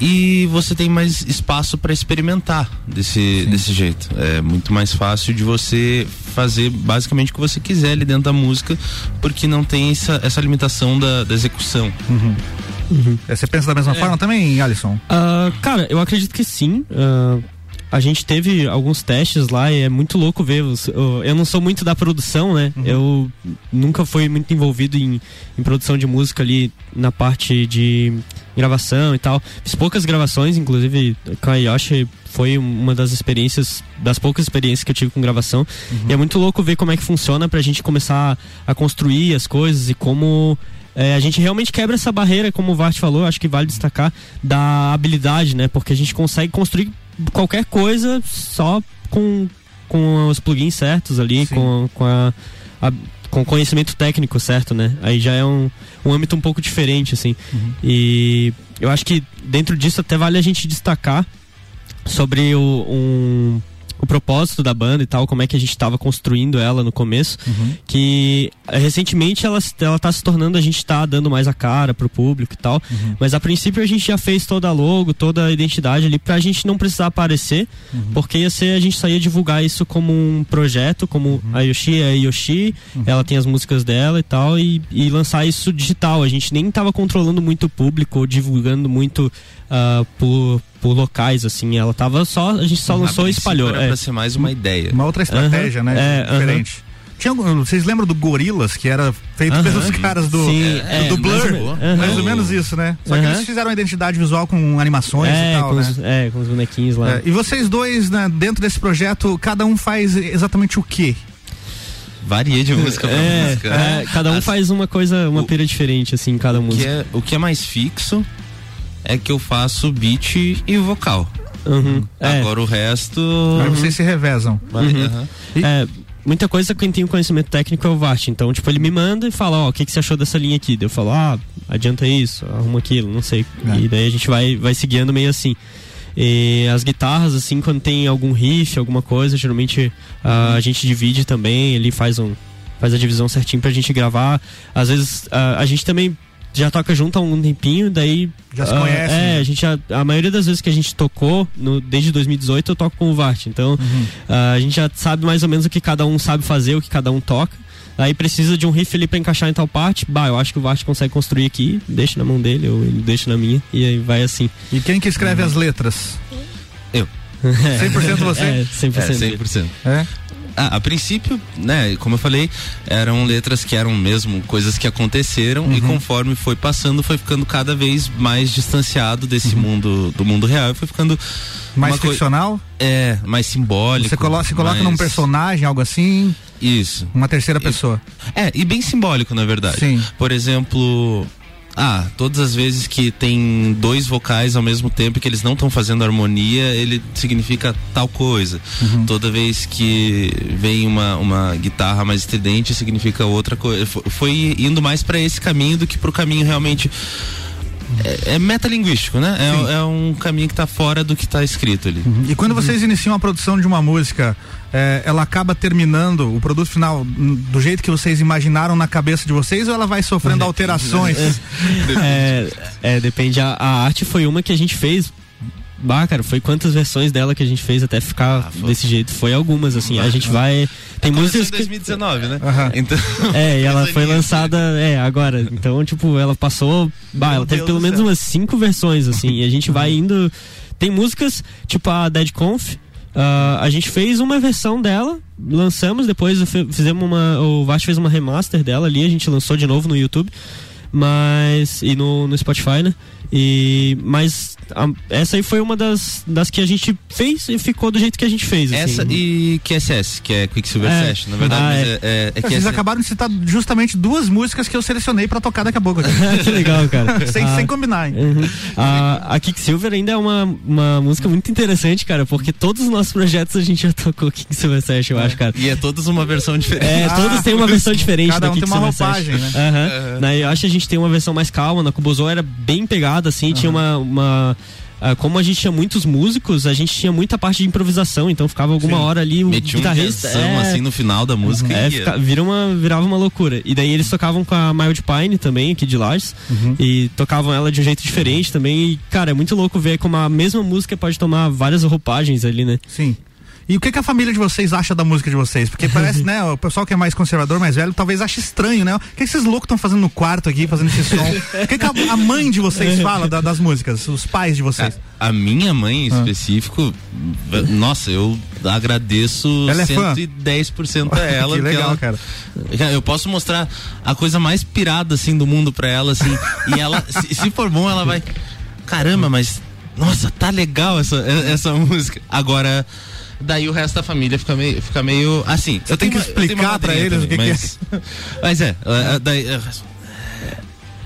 e você tem mais espaço para experimentar desse, desse jeito. É muito mais fácil de você fazer basicamente o que você quiser ali dentro da música, porque não tem essa, essa limitação da, da execução. É, Você pensa da mesma forma também, Alisson? Ah, cara, eu acredito que sim. Ah, a gente teve alguns testes lá e é muito louco ver. os- eu- eu não sou muito da produção, né? Eu nunca fui muito envolvido em, em produção de música ali na parte de gravação e tal. Fiz poucas gravações, inclusive com a Yoshi foi uma das experiências, das poucas experiências que eu tive com gravação. E é muito louco ver como é que funciona pra gente começar a construir as coisas e como é, a gente realmente quebra essa barreira, como o Vart falou, acho que vale destacar, da habilidade, né? Porque a gente consegue construir qualquer coisa só com, com os plugins certos ali, com, com, a, a- com conhecimento técnico certo, né? Aí já é um, um âmbito um pouco diferente, assim. E eu acho que dentro disso até vale a gente destacar sobre o, um, o propósito da banda e tal, como é que a gente estava construindo ela no começo, que eh, recentemente ela, ela tá se tornando, a gente tá dando mais a cara pro público e tal, mas a princípio a gente já fez toda a logo, toda a identidade ali pra gente não precisar aparecer, porque ia ser, a gente só ia divulgar isso como um projeto, como a Yoshi é a Yoshi, ela tem as músicas dela e tal, e, e lançar isso digital, a gente nem tava controlando muito o público, ou divulgando muito ah, por, por locais, assim, ela tava só, a gente só lançou e espalhou. Era é. pra ser mais uma ideia. Uma outra estratégia, né? é, diferente. Tinha, vocês lembram do Gorilas, que era feito pelos caras do, Sim, do, é, do Blur? mais ou. Mais ou menos isso, né? Só que eles fizeram uma identidade visual com animações é, e tal, com né? os, é, com os bonequinhos lá. É, e vocês dois, né, dentro desse projeto, cada um faz exatamente o quê? Varia de música pra É, música. é, cada um faz uma coisa, uma pira diferente, assim, cada O que, música. é, o que é mais fixo é que eu faço beat e vocal. Uhum, é. Agora o resto. Aí vocês se revezam. Uhum. Aham. É, muita coisa quem tem o conhecimento técnico é o Vart. Então, tipo, ele me manda e fala, ó, o que, que você achou dessa linha aqui? Daí Eu falo, ah, adianta isso, arruma aquilo, não sei. E daí a gente vai, vai se guiando meio assim. E as guitarras, assim, quando tem algum riff, alguma coisa, geralmente ah, a gente divide também, ele faz um faz a divisão certinho pra gente gravar. Às vezes ah, a gente também já toca junto há um tempinho, daí. Já se conhece, É, né? a gente já, a maioria das vezes que a gente tocou, no, desde 2018, eu toco com o Vart. Então, Uhum. ah, a gente já sabe mais ou menos o que cada um sabe fazer, o que cada um toca. Aí precisa de um riff ali pra encaixar em tal parte. Bah, eu acho que o Vart consegue construir aqui, deixa na mão dele, ou ele deixa na minha, e aí vai assim. E quem que escreve as letras? Eu. 100% você? É, 100%. É, 100%. É? Ah, a princípio, né, como eu falei, eram letras que eram mesmo coisas que aconteceram Uhum. e conforme foi passando, foi ficando cada vez mais distanciado desse mundo, do mundo real e foi ficando Uhum. Mais ficcional? É, mais simbólico. Você coloca, se coloca mais- num personagem, algo assim? Isso. Uma terceira pessoa. É, e bem simbólico, na verdade. Sim. Por exemplo, ah, todas as vezes que tem dois vocais ao mesmo tempo e que eles não estão fazendo harmonia, ele significa tal coisa. Uhum. Toda vez que vem uma, uma guitarra mais estridente, significa outra coisa. Fo- Foi indo mais para esse caminho do que pro caminho realmente. É, é metalinguístico, né? É, é um caminho que tá fora do que tá escrito ali. E quando vocês iniciam a produção de uma música, é, ela acaba terminando o produto final do jeito que vocês imaginaram na cabeça de vocês ou ela vai sofrendo alterações? É, é, depende. A, a arte foi uma que a gente fez bah, cara, foi quantas versões dela que a gente fez até ficar desse jeito? Foi algumas, assim. A gente vai. Tem Começou músicas em que. 2019, né? Então. É, e ela foi lançada, é, agora. Então, tipo, ela passou. Bah, ela teve Deus pelo menos céu. umas cinco versões, assim. E a gente vai indo. Tem músicas, tipo a Dead Conf. ah, a gente fez uma versão dela, lançamos, depois fizemos uma. O Vast fez uma remaster dela ali, a gente lançou de novo no YouTube. Mas. E no, no Spotify, né? E. Mas a- essa aí foi uma das, das que a gente fez e ficou do jeito que a gente fez. assim. Essa e QSS, que é Quicksilver É. Session, na verdade, Ah, mas é. é, é, é Vocês acabaram de citar justamente duas músicas que eu selecionei pra tocar daqui a pouco. aqui. que legal, cara. sem, Ah, sem combinar, hein? Uhum. A, a Kicksilver ainda é uma, uma música muito interessante, cara, porque todos os nossos projetos a gente já tocou Kicksilver Session, eu acho, cara. E é todas uma versão diferente. É, todos têm uma versão diferente Cada da um tem uma roupagem, Session. né? Aham. Na- Eu acho que a gente tem uma versão mais calma, na Kubozo era bem pegada, assim, tinha uma... uma ah, como a gente tinha muitos músicos, a gente tinha muita parte de improvisação, então ficava alguma Sim. hora ali o Metia um guitarrista. jazzão, é, assim no final da música. é, fica- vira uma, virava uma loucura. E daí eles tocavam com a Mild Pine também, aqui de Lages. E tocavam ela de um jeito diferente também. E, cara, é muito louco ver como a mesma música pode tomar várias roupagens ali, né? Sim. E o que, que a família de vocês acha da música de vocês? Porque parece, né, o pessoal que é mais conservador, mais velho, talvez ache estranho, né? O que, que esses loucos estão fazendo no quarto aqui, fazendo esse som? O que, que a, a mãe de vocês fala da- das músicas? Os pais de vocês? A minha mãe em Ah. específico, nossa, eu agradeço Ela é fã? 110% a ela. Que legal, ela- cara. Eu posso mostrar a coisa mais pirada assim do mundo pra ela, assim. e ela, se, se for bom, ela vai. Caramba, mas. Nossa, tá legal essa, essa música. Agora. Daí o resto da família fica meio, fica meio assim. Você que tenho eu tenho uma explicar pra madrinha eles o que que é. mas, Mas é, é, é, daí,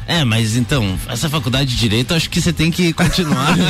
é, é, mas então, essa faculdade de direito, acho que você tem que continuar.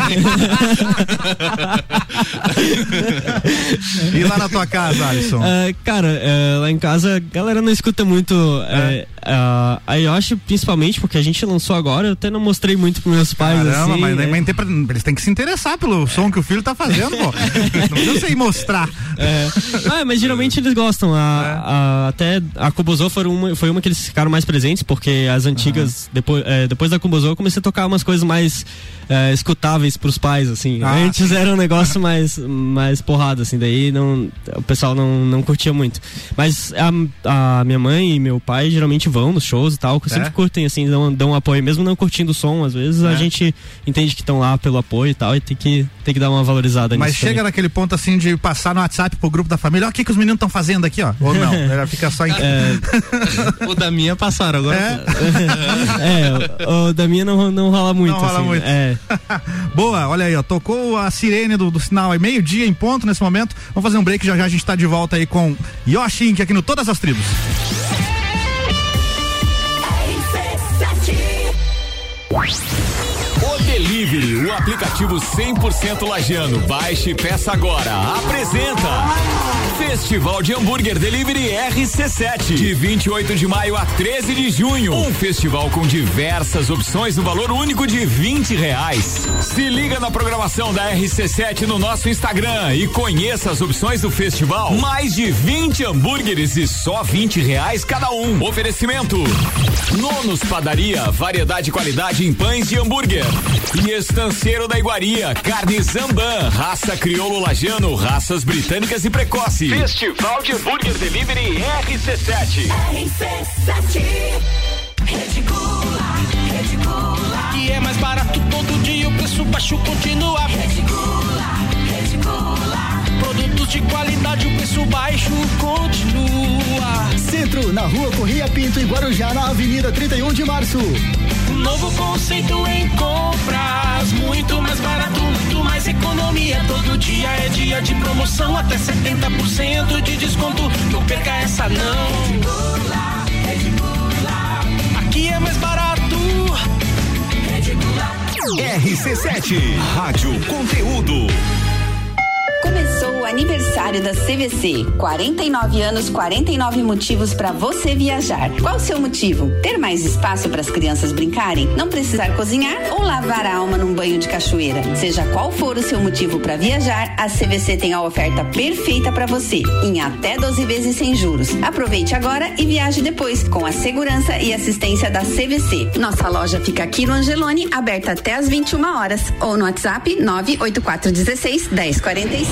E lá na tua casa, Alisson? É, cara, é, lá em casa a galera não escuta muito. É, a a Yoshi, principalmente, porque a gente lançou agora, eu até não mostrei muito pros meus pais. Caramba, assim, mas, é. mas tem pra- eles têm que se interessar pelo som que o filho tá fazendo, pô. Não precisa ir mostrar. É. Ah, mas geralmente eles gostam. A, a- até a Kubozô foi uma, foi uma que eles ficaram mais presentes, porque as antigas, depois, é, depois da Kubozô, eu comecei a tocar umas coisas mais é, escutáveis pros pais, assim. Ah, Antes sim. era um negócio mais, mais porrada, assim, daí não, o pessoal não, não curtia muito. Mas a, a minha mãe e meu pai geralmente vão nos shows e tal, que É? sempre curtem, assim, dão, dão apoio, mesmo não curtindo o som, às vezes a É. gente entende que estão lá pelo apoio e tal, e tem que, tem que dar uma valorizada Mas nisso chega também. naquele ponto assim de passar no WhatsApp pro grupo da família, ó, o que, que os meninos estão fazendo aqui, ó. Ou não, ela fica só em. o da minha passaram agora. É, o, o da minha não, não rola muito. Não rola assim, muito. É. Boa, olha aí, ó. Tocou a sirene do, do sinal aí, meio-dia em ponto nesse momento. Vamos fazer um break, já já a gente tá de volta aí com Yoshi Inc. aqui no Todas as Tribos. Delivery, o aplicativo 100% lagiano. Baixe e peça agora. Apresenta Festival de Hambúrguer Delivery RC7. De 28 de maio a 13 de junho. Um festival com diversas opções no valor único de 20 reais. Se liga na programação da RC7 no nosso Instagram e conheça as opções do festival. Mais de 20 hambúrgueres e só 20 reais cada um. Oferecimento. Nonos Padaria, variedade e qualidade em pães de hambúrguer. E Estanceiro da Iguaria, carne Zamban, raça crioulo lajano, raças britânicas e precoce. Festival de Hambúrguer Delivery RC7. Que é mais barato todo dia, o preço baixo continua. Produtos de qualidade, o preço baixo continua. Centro, na rua Correia Pinto e Guarujá, na Avenida 31 de Março. Um novo conceito em compras. Muito mais barato, muito mais economia. Todo dia é dia de promoção, até 70% de desconto. Não perca essa não. Aqui é mais barato. RC7, Rádio Conteúdo. Começou o aniversário da CVC. 49 anos, 49 motivos para você viajar. Qual o seu motivo? Ter mais espaço para as crianças brincarem? Não precisar cozinhar ou lavar a alma num banho de cachoeira? Seja qual for o seu motivo para viajar, a CVC tem a oferta perfeita para você, em até 12 vezes sem juros. Aproveite agora e viaje depois, com a segurança e assistência da CVC. Nossa loja fica aqui no Angelone, aberta até às 21 horas, ou no WhatsApp 98416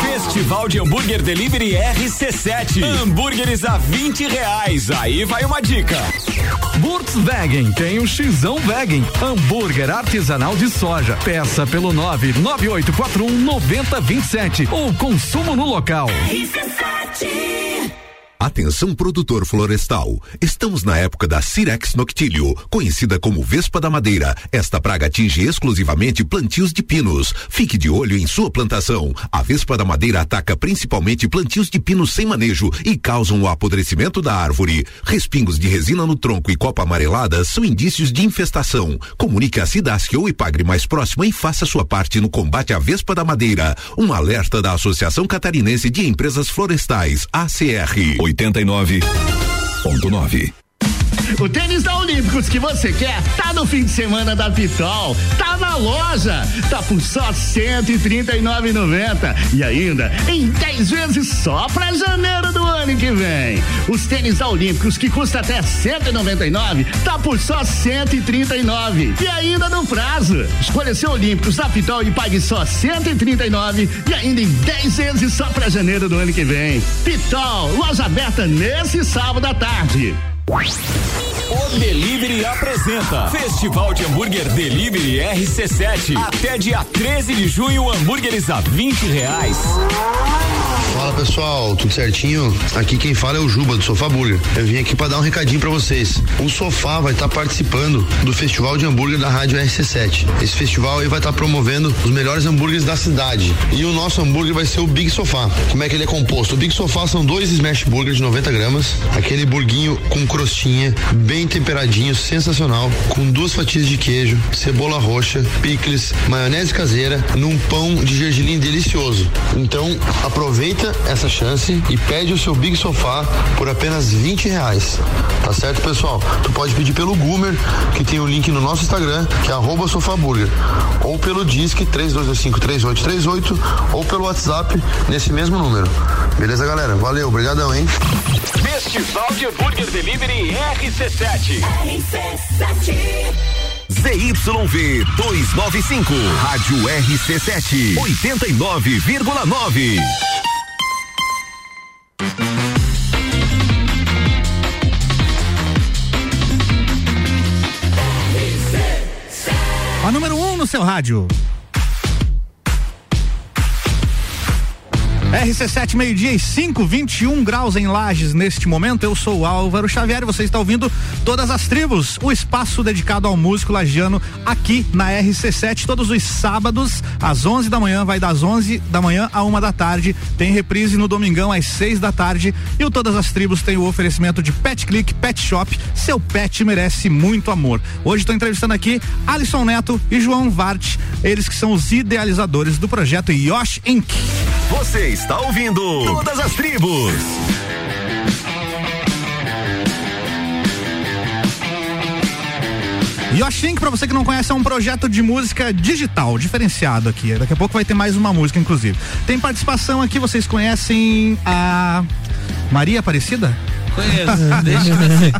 Festival de Hambúrguer Delivery RC7. Hambúrgueres a 20 reais. Aí vai uma dica. Volkswagen tem o Xão Wagen, hambúrguer artesanal de soja. Peça pelo 99841 9027 ou consumo no local. Atenção produtor florestal. Estamos na época da Cirex noctilio, conhecida como Vespa da Madeira. Esta praga atinge exclusivamente plantios de pinos. Fique de olho em sua plantação. A Vespa da Madeira ataca principalmente plantios de pinos sem manejo e causam o apodrecimento da árvore. Respingos de resina no tronco e copa amarelada são indícios de infestação. Comunique a Cidasc ou Ipagre mais próxima e faça sua parte no combate à Vespa da Madeira. Um alerta da Associação Catarinense de Empresas Florestais, ACR. 89.9. O tênis da Olímpicos que você quer tá no fim de semana da Pitol, tá na loja, tá por só cento e trinta nove ainda em 10 vezes só pra janeiro do ano que vem. Os tênis da Olímpicos que custa até 199 tá por só 139 e ainda no prazo. Escolha seu Olímpicos da Pitol e pague só 139 e ainda em 10 vezes só pra janeiro do ano que vem. Pitol, loja aberta nesse sábado à tarde. O Delivery apresenta Festival de Hambúrguer Delivery RC7. Até dia 13 de junho, hambúrgueres a 20 reais. Fala pessoal, tudo certinho? Aqui quem fala é o Juba do Sofá Burger. Eu vim aqui para dar um recadinho para vocês. O Sofá vai estar participando do Festival de Hambúrguer da Rádio RC7. Esse festival aí vai estar promovendo os melhores hambúrgueres da cidade. E o nosso hambúrguer vai ser o Big Sofá. Como é que ele é composto? O Big Sofá são dois smash burgers de 90 gramas, aquele burguinho com crostinha, bem temperadinho, sensacional, com duas fatias de queijo, cebola roxa, picles, maionese caseira, num pão de gergelim delicioso. Então aproveita essa chance e pede o seu Big Sofá por apenas 20 reais. Tá certo, pessoal? Tu pode pedir pelo Goomer, que tem o link no nosso Instagram, que é arroba sofaburger, ou pelo Disque 32253838, ou pelo WhatsApp nesse mesmo número. Beleza, galera? Valeu, obrigadão, hein? Festival de Hambúrguer Delivery RC7. ZYV 295, Rádio RC7, 89,9. A número 1 um no seu rádio. RC7, meio-dia e 5, 21 graus em Lages neste momento. Eu sou Álvaro Xavier e você está ouvindo Todas as Tribos, o espaço dedicado ao músico lagiano aqui na RC7, todos os sábados, às 11 da manhã, vai das 11 da manhã a uma da tarde. Tem reprise no domingão às 6 da tarde. E o Todas as Tribos tem o oferecimento de Pet Click Pet Shop. Seu pet merece muito amor. Hoje estou entrevistando aqui Alisson Neto e João Vart, eles que são os idealizadores do projeto Yosh Inc. Você está ouvindo Todas as Tribos. Yoshink, pra você que não conhece, é um projeto de música digital, diferenciado aqui. Daqui a pouco vai ter mais uma música, inclusive. Tem participação aqui, vocês conhecem a Maria Aparecida? Conheço, desde que nasci.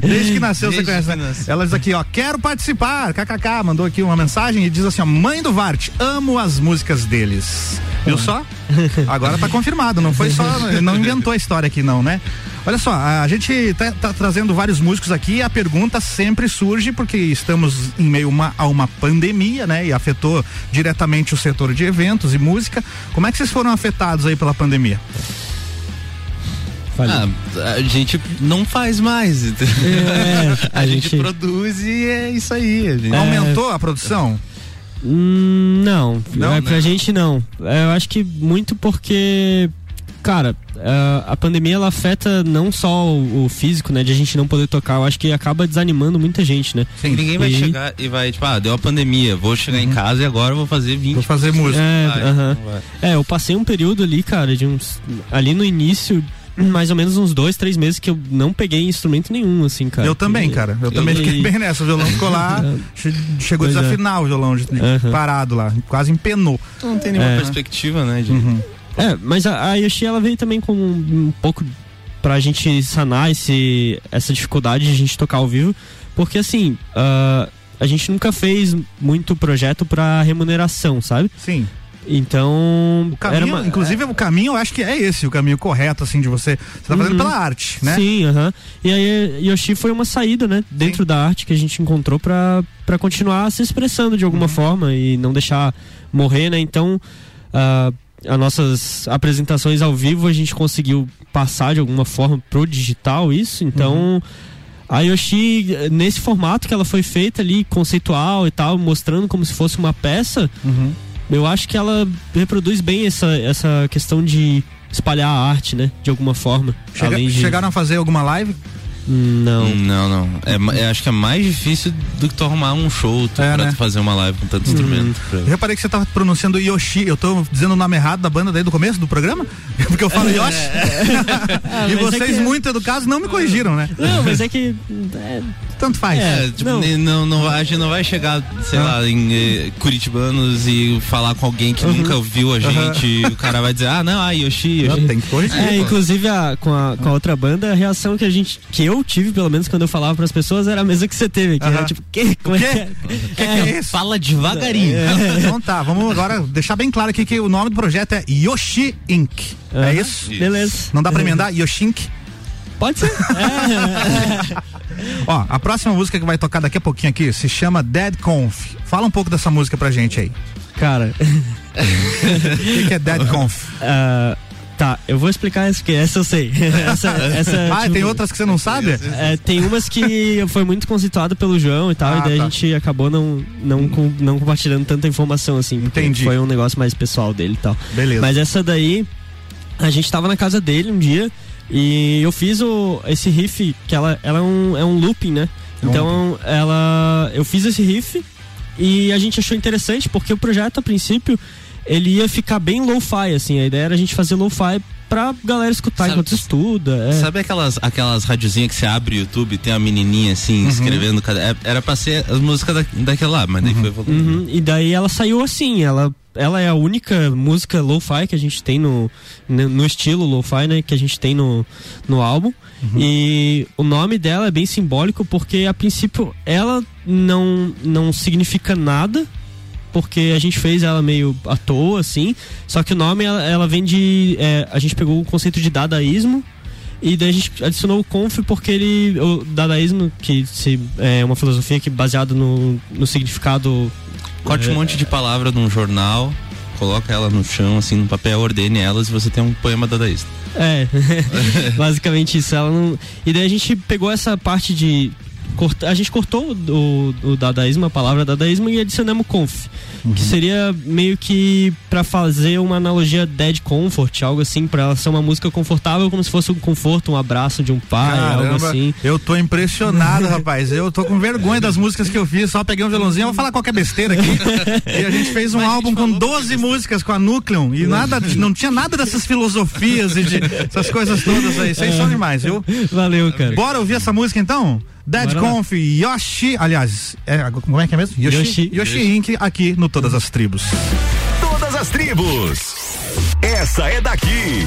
Desde que nasceu Desde você conhece, né? nasci. Ela diz aqui, ó, quero participar, kkk, mandou aqui uma mensagem e diz assim, ó, mãe do Vart, amo as músicas deles. Viu só? Agora tá confirmado, não foi só, não inventou a história aqui não, né? Olha só, a gente tá, tá trazendo vários músicos aqui e a pergunta sempre surge porque estamos em meio uma- a uma pandemia, né? E afetou diretamente o setor de eventos e música. Como é que vocês foram afetados aí pela pandemia? Ah, a gente não faz mais. É, a, a gente... gente- produz e é isso aí. a gente- Aumentou a produção? Hum, não, Não, é, né? pra gente não. É, Eu acho que muito porque, cara, a- pandemia ela afeta não só o, físico, né, de a gente não poder tocar. Eu acho que acaba desanimando muita gente, né? Sim, ninguém vai E- chegar e vai, tipo, ah, deu a pandemia, vou chegar em casa e agora eu vou fazer 20. Vou fazer música. É, Vai, aham. não vai. É, eu passei um período ali, cara, de uns. Ali no início, mais ou menos uns dois, três meses que eu não peguei instrumento nenhum, assim, cara. Eu também, cara. Eu, também fiquei bem nessa. O violão ficou lá, che- chegou a Pois é. desafinar o violão de- parado lá, quase empenou. Não tem nenhuma É. perspectiva, né? De... É, mas a, a Yoshi ela veio também com um, um pouco pra gente sanar esse, essa dificuldade de a gente tocar ao vivo, porque assim, ah, a gente nunca fez muito projeto pra remuneração, sabe? Sim. Então, O caminho, uma, inclusive o caminho, eu acho que é esse, o caminho correto, assim, de você. Você tá fazendo Uhum. pela arte, né? Sim, aham. E aí Yoshi foi uma saída, né? Dentro da arte que a gente encontrou pra, pra continuar se expressando de Uhum. alguma forma e não deixar morrer, né? Então, ah, as nossas apresentações ao vivo a gente conseguiu passar de alguma forma pro digital isso, então. Uhum. A Yoshi, nesse formato que ela foi feita ali, conceitual e tal, mostrando como se fosse uma peça, Uhum. Eu acho que ela reproduz bem essa, essa questão de espalhar a arte, né? De alguma forma. Chega- de... Chegaram a fazer alguma live? Não. Não, não. É, eu acho que é mais difícil do que tu arrumar um show tu, É, pra né? fazer uma live com tanto Uhum. instrumento. pra- Eu reparei que você tava pronunciando Yoshi. Eu tô dizendo o nome errado da banda desde o começo do programa? Porque eu falo Yoshi. Ah, e é vocês, que- muito educados, não me corrigiram, né? Não, mas é que. é, Tanto faz. É, tipo, não. Não, não, a gente não vai chegar, sei lá, em eh, Curitibanos e falar com alguém que nunca ouviu a gente. e O cara vai dizer, ah, não, ah, Yoshi, Yoshi. Tem que corrigir. É, inclusive a, com, a, com a outra banda, a reação que a gente. que eu tive, pelo menos quando eu falava pras pessoas, era a mesma que você teve. Que era Aham. tipo, que? Como é que é? que que é isso? Fala devagarinho. Então tá, vamos agora deixar bem claro aqui que o nome do projeto é Yoshi Inc. É Aham, isso? Beleza. Não dá pra emendar? Yoshi Inc? Pode ser. Ó, a próxima música que vai tocar daqui a pouquinho aqui se chama Dead Conf. Fala um pouco dessa música pra gente aí. Cara. O que, que é Dead Conf? Ah, tá, eu vou explicar isso, porque essa eu sei. essa, essa, ah, tipo, tem outras que você não sabe? É, tem umas que foi muito conceituada pelo João e tal, Ah, e daí tá. a gente acabou não, não, com- não compartilhando tanta informação assim. Entendi. Foi um negócio mais pessoal dele e tal. Beleza. Mas essa daí, a gente tava na casa dele um dia e eu fiz o, esse riff, que ela, ela é, um, é um looping, né? É Então, ela. Eu fiz esse riff e a gente achou interessante porque o projeto, a princípio, ele ia ficar bem lo-fi, assim. A ideia era a gente fazer lo-fi pra galera escutar Sabe- enquanto estuda. é. Sabe aquelas, aquelas radiozinhas que você abre o YouTube e tem a menininha assim, escrevendo cada. é- Era pra ser as músicas da, daquela lá, mas daí foi evoluindo. Uhum, E daí ela saiu assim, ela, ela é a única música lo-fi que a gente tem no, no, no estilo lo-fi, né? Que a gente tem no, no álbum. E o nome dela é bem simbólico porque a princípio ela não, não significa nada. Porque a gente fez ela meio à toa, assim. Só que o nome ela, ela vem de. é, a gente pegou o conceito de dadaísmo e daí a gente adicionou o conf porque ele. O dadaísmo, que se, é uma filosofia que é baseada no, no significado. Corte um monte de palavra num jornal, coloca ela no chão, assim, no papel, ordene elas e você tem um poema dadaísta. É, basicamente isso. Ela não... E daí a gente pegou essa parte de. Corta- A gente cortou o, o dadaísmo, a palavra dadaísmo, e adicionamos conf. Uhum. Que seria meio que pra fazer uma analogia dead comfort, algo assim, pra ela ser uma música confortável, como se fosse um conforto, um abraço de um pai, algo Caramba, assim. eu tô impressionado, rapaz. Eu tô com vergonha das músicas que eu fiz, só peguei um violãozinho, vou falar qualquer besteira aqui. e a gente fez um álbum com 12 músicas com a Nucleon e nada, não tinha nada dessas filosofias e de essas coisas todas aí. Vocês são demais, viu? Valeu, cara. Bora ouvir essa música então? Dead. Conf, Yoshi, aliás, é, como é que é mesmo? Yoshi, Yoshi. Yoshi Inc. aqui no Todas as Tribos. Todas as tribos. Essa é daqui.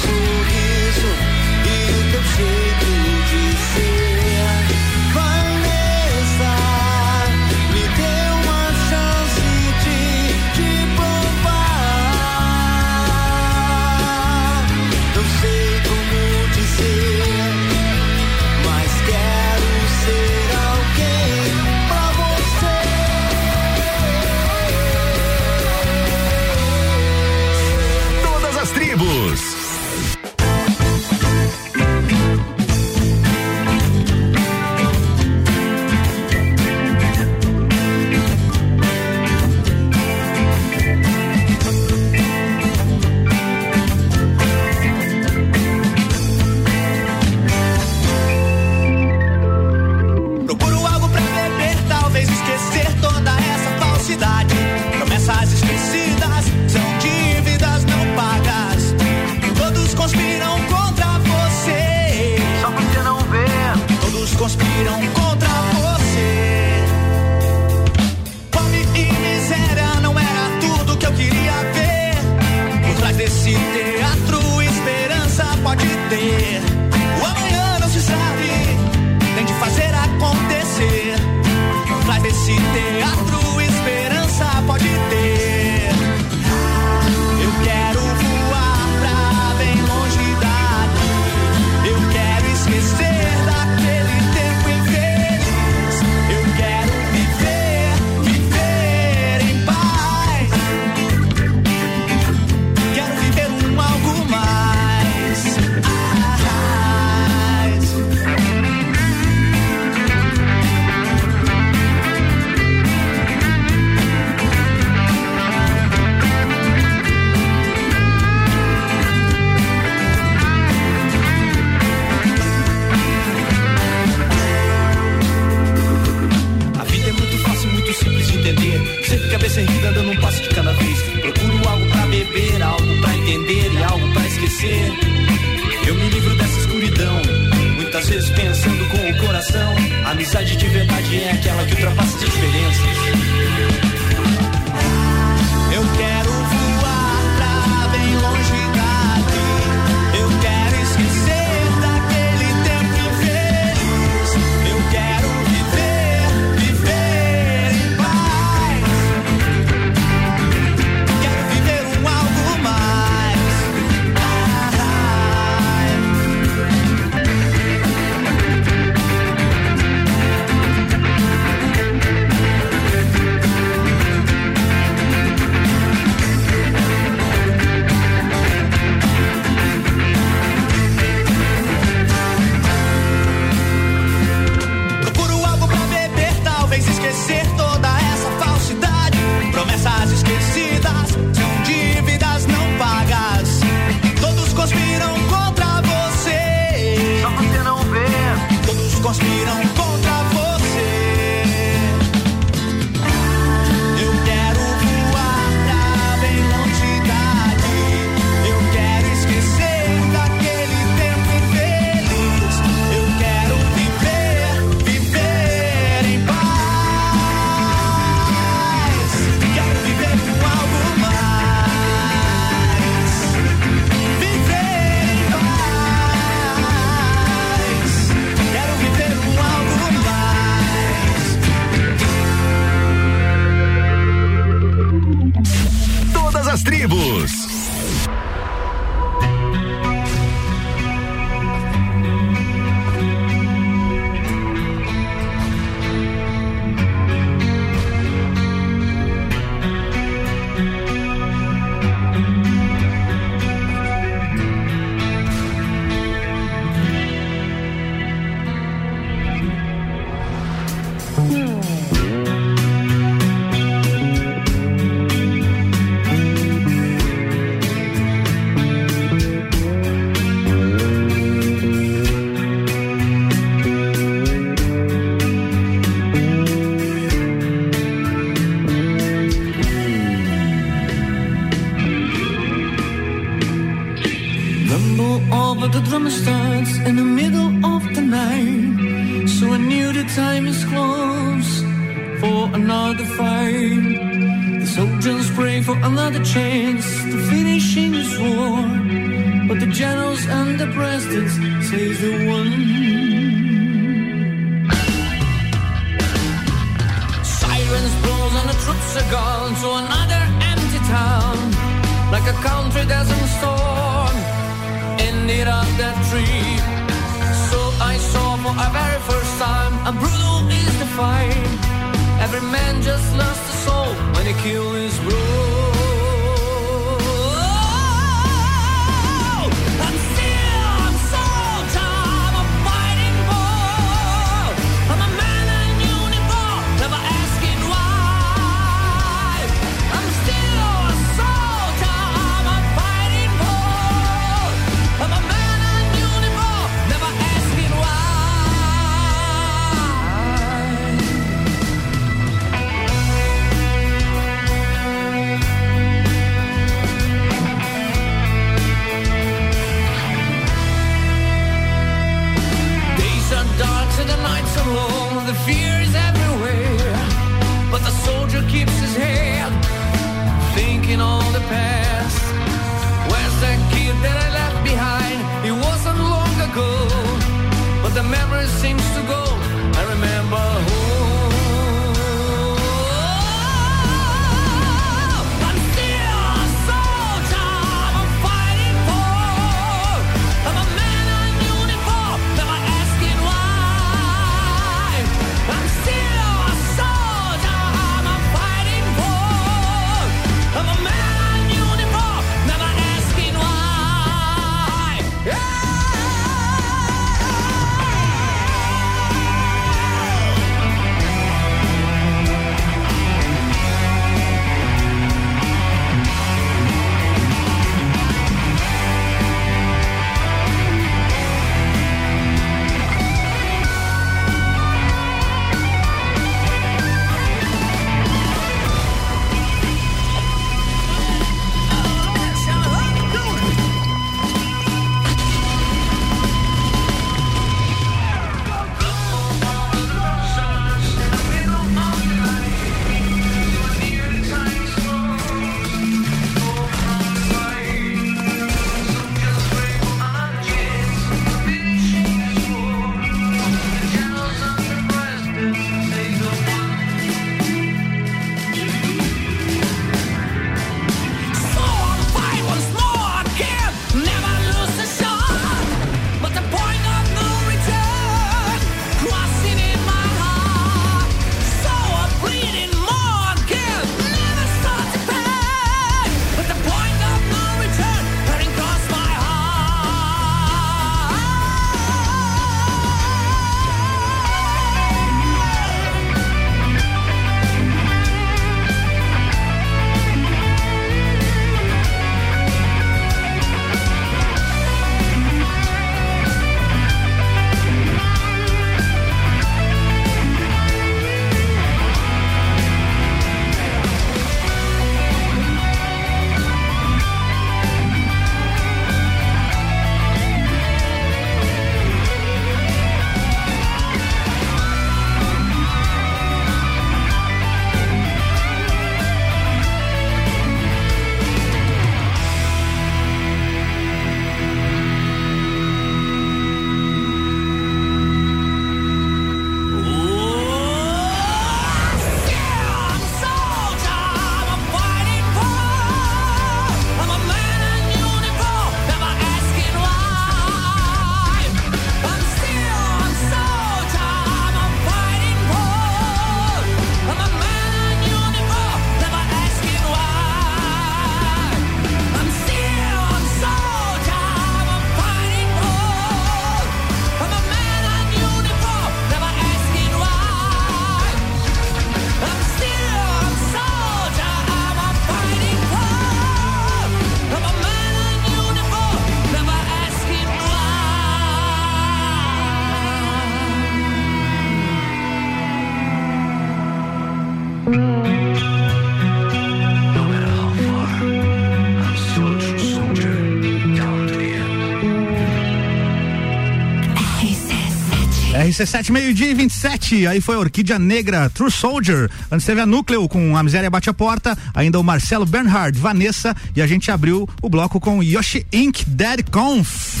RC7, meio-dia e 27. Aí foi a Orquídea Negra, True Soldier. Antes teve a Núcleo com A Miséria Bate a Porta. Ainda o Marcelo Bernhard, Vanessa. E a gente abriu o bloco com Yoshi Inc. Dead Conf.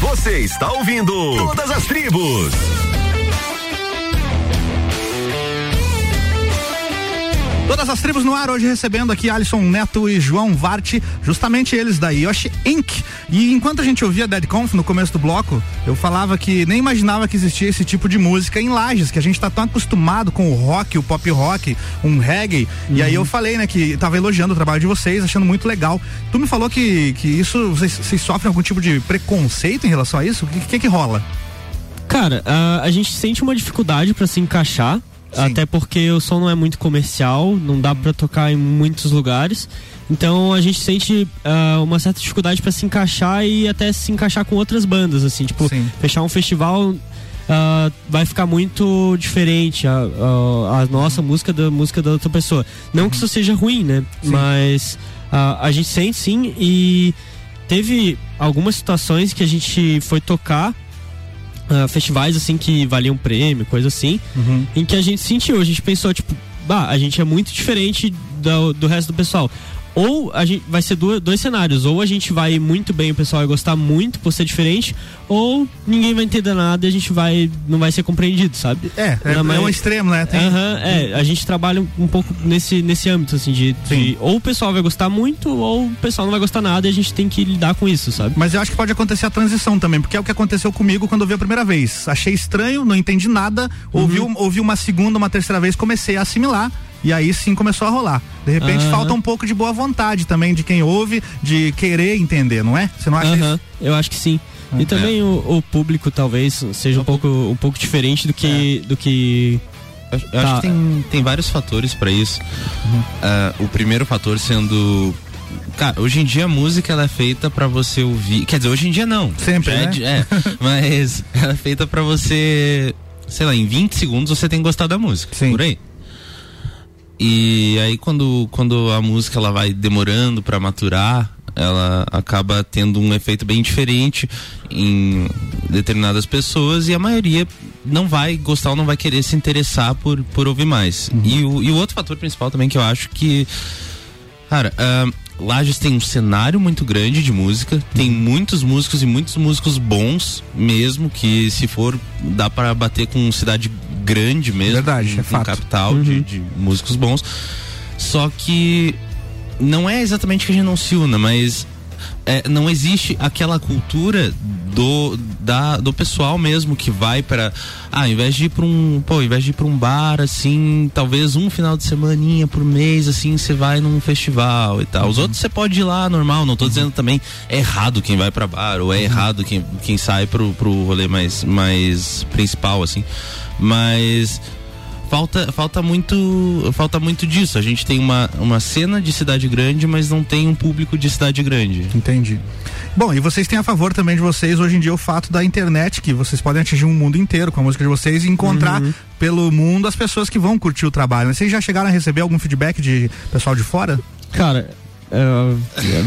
Você está ouvindo Todas as Tribos. Todas as tribos no ar hoje recebendo aqui Alisson Neto e João Vart, justamente eles da Yoshi Inc. E enquanto a gente ouvia Dead Conf no começo do bloco, eu falava que nem imaginava que existia esse tipo de música em Lages, que a gente tá tão acostumado com o rock, o pop rock, um reggae. Uhum. E aí eu falei, né, que tava elogiando o trabalho de vocês, achando muito legal. Tu me falou que, que isso, vocês, vocês sofrem algum tipo de preconceito em relação a isso? O que, que que rola? Cara, a, a gente sente uma dificuldade para se encaixar, Sim. até porque o som não é muito comercial, não dá para tocar em muitos lugares. Então a gente sente uh, uma certa dificuldade para se encaixar e até se encaixar com outras bandas, assim, tipo, Sim. fechar um festival Uh, vai ficar muito diferente a, a, a, nossa música da música da outra pessoa. Não uhum. que isso seja ruim, né? Sim. Mas uh, a gente sente sim e teve algumas situações que a gente foi tocar uh, festivais assim que valiam prêmio, coisa assim, uhum. em que a gente sentiu, a gente pensou, tipo, bah, a gente é muito diferente do, do resto do pessoal ou a gente vai ser dois, dois cenários, ou a gente vai muito bem, o pessoal vai gostar muito por ser diferente, ou ninguém vai entender nada e a gente vai não vai ser compreendido, sabe? É, é, é um extremo, né? Tem... é, a gente trabalha um pouco nesse, nesse âmbito, assim, de, de, ou o pessoal vai gostar muito, ou o pessoal não vai gostar nada e a gente tem que lidar com isso, sabe? Mas eu acho que pode acontecer a transição também, porque é o que aconteceu comigo quando eu vi a primeira vez. Achei estranho, não entendi nada, uhum. ouvi, ouvi uma segunda, uma terceira vez, comecei a assimilar e aí sim começou a rolar. De repente uhum. falta um pouco de boa vontade também de quem ouve, de querer entender, não é? Você não acha uhum. isso? Eu acho que sim. E também é. o, o, público talvez seja um pouco, um pouco diferente do que. É. Do que eu, eu tá. acho que tem, tem vários fatores para isso. Uhum. Uh, o primeiro fator sendo Cara, hoje em dia a música ela é feita para você ouvir. Quer dizer, hoje em dia não. Sempre. É, né? é, mas ela é feita para você. Sei lá, em 20 segundos você tem que gostar da música. Sim. Por aí. E aí quando, quando a música ela vai demorando para maturar, ela acaba tendo um efeito bem diferente em determinadas pessoas e a maioria não vai gostar ou não vai querer se interessar por, por ouvir mais. Uhum. E, o, e o outro fator principal também que eu acho que, cara, uh, Lages tem um cenário muito grande de música, tem muitos músicos e muitos músicos bons mesmo, que se for dá para bater com cidade grande mesmo, Verdade, com, é fato. capital uhum. de, de músicos bons. Só que não é exatamente que a gente não se una, mas é, não existe aquela cultura do, da, do pessoal mesmo que vai para ah, ao invés de ir para um, pô, ao invés de ir para um bar assim, talvez um final de semaninha por mês assim, você vai num festival e tal. Os uhum. outros você pode ir lá normal, não tô uhum. dizendo também é errado quem vai para bar ou é uhum. errado quem, quem sai pro, pro rolê mais mais principal assim. Mas falta, falta muito falta muito disso. A gente tem uma, uma cena de cidade grande, mas não tem um público de cidade grande. Entendi. Bom, e vocês têm a favor também de vocês hoje em dia o fato da internet, que vocês podem atingir um mundo inteiro com a música de vocês e encontrar uhum. pelo mundo as pessoas que vão curtir o trabalho. Vocês já chegaram a receber algum feedback de pessoal de fora? Cara, eu,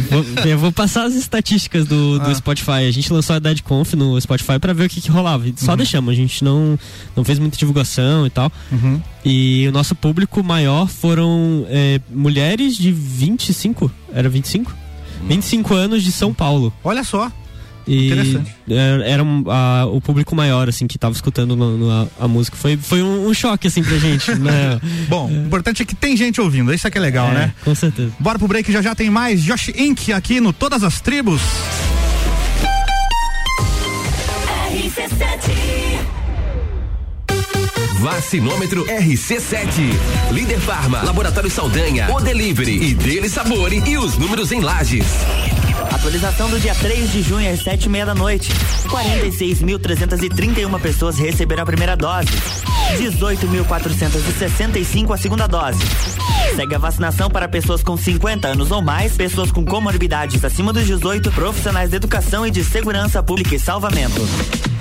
vou, eu vou passar as estatísticas do, do ah. Spotify. A gente lançou a Dead Conf no Spotify para ver o que, que rolava. Só uhum. deixamos, a gente não, não fez muita divulgação e tal. Uhum. E o nosso público maior foram é, mulheres de 25, era 25? Uhum. 25 anos de São Paulo. Olha só. E era um, a, o público maior, assim, que tava escutando no, no, a, a, música. Foi, foi um, um, choque, assim, pra gente. né? Bom, o importante é que tem gente ouvindo. Isso aqui é legal, é, né? Com certeza. Bora pro break, já já tem mais Josh Inc. aqui no Todas as Tribos. Vacinômetro RC7. Líder Farma, Laboratório Saldanha, O Delivery e Dele Sabore e os números em lajes. Atualização do dia 3 de junho às 7 e meia da noite. 46.331 pessoas receberam a primeira dose. 18.465 a segunda dose. Segue a vacinação para pessoas com 50 anos ou mais, pessoas com comorbidades acima dos 18, profissionais de educação e de segurança pública e salvamento.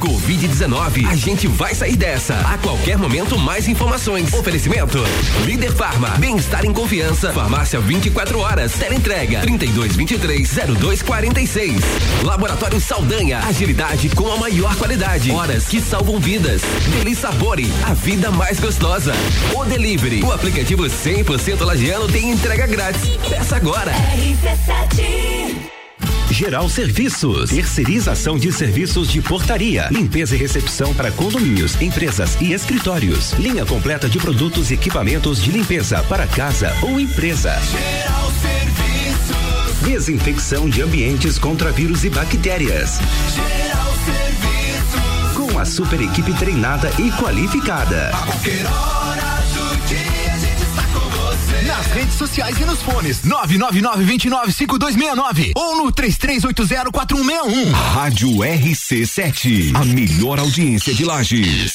Covid-19, a gente vai sair dessa. A qualquer momento, mais informações. Oferecimento: Líder Farma, bem-estar em confiança. Farmácia 24 horas. Tela entrega: 3223 02 46. Laboratório Saldanha. Agilidade com a maior qualidade. Horas que salvam vidas. Deli Sabore. A vida mais gostosa. O Delivery. O aplicativo 100% lagiano tem entrega grátis. Peça agora. RC7. Geral Serviços, terceirização de serviços de portaria, limpeza e recepção para condomínios, empresas e escritórios. Linha completa de produtos e equipamentos de limpeza para casa ou empresa. Geral Desinfecção de ambientes contra vírus e bactérias. Geral Serviços. Com a super equipe treinada e qualificada. A qualquer hora do dia a gente está com você. Nas redes sociais e nos fones. 999-295269 ou no 33804161. Rádio RC7, a melhor audiência de Lages.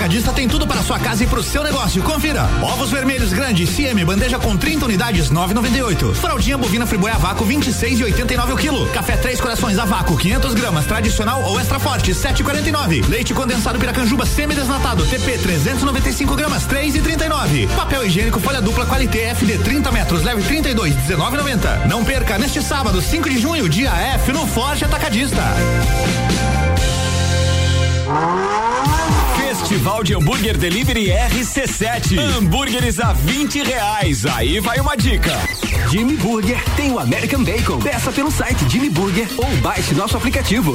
Atacadista tem tudo para sua casa e pro seu negócio. Confira. Ovos vermelhos grandes CM bandeja com 30 unidades 9,98. Fraldinha bovina friboi a vácuo 26,89 o quilo. Café Três Corações a vácuo 500 gramas tradicional ou extra forte 7,49. Leite condensado Piracanjuba semi desnatado TP 395 gramas 3,39. Papel higiênico folha dupla Qualité FD 30 metros leve 32 19,90. Não perca neste sábado 5 de junho dia F no Forte Atacadista. Festival de Hambúrguer Delivery RC7. Hambúrgueres a 20 reais. Aí vai uma dica. Jimmy Burger tem o American Bacon. Peça pelo site Jimmy Burger ou baixe nosso aplicativo.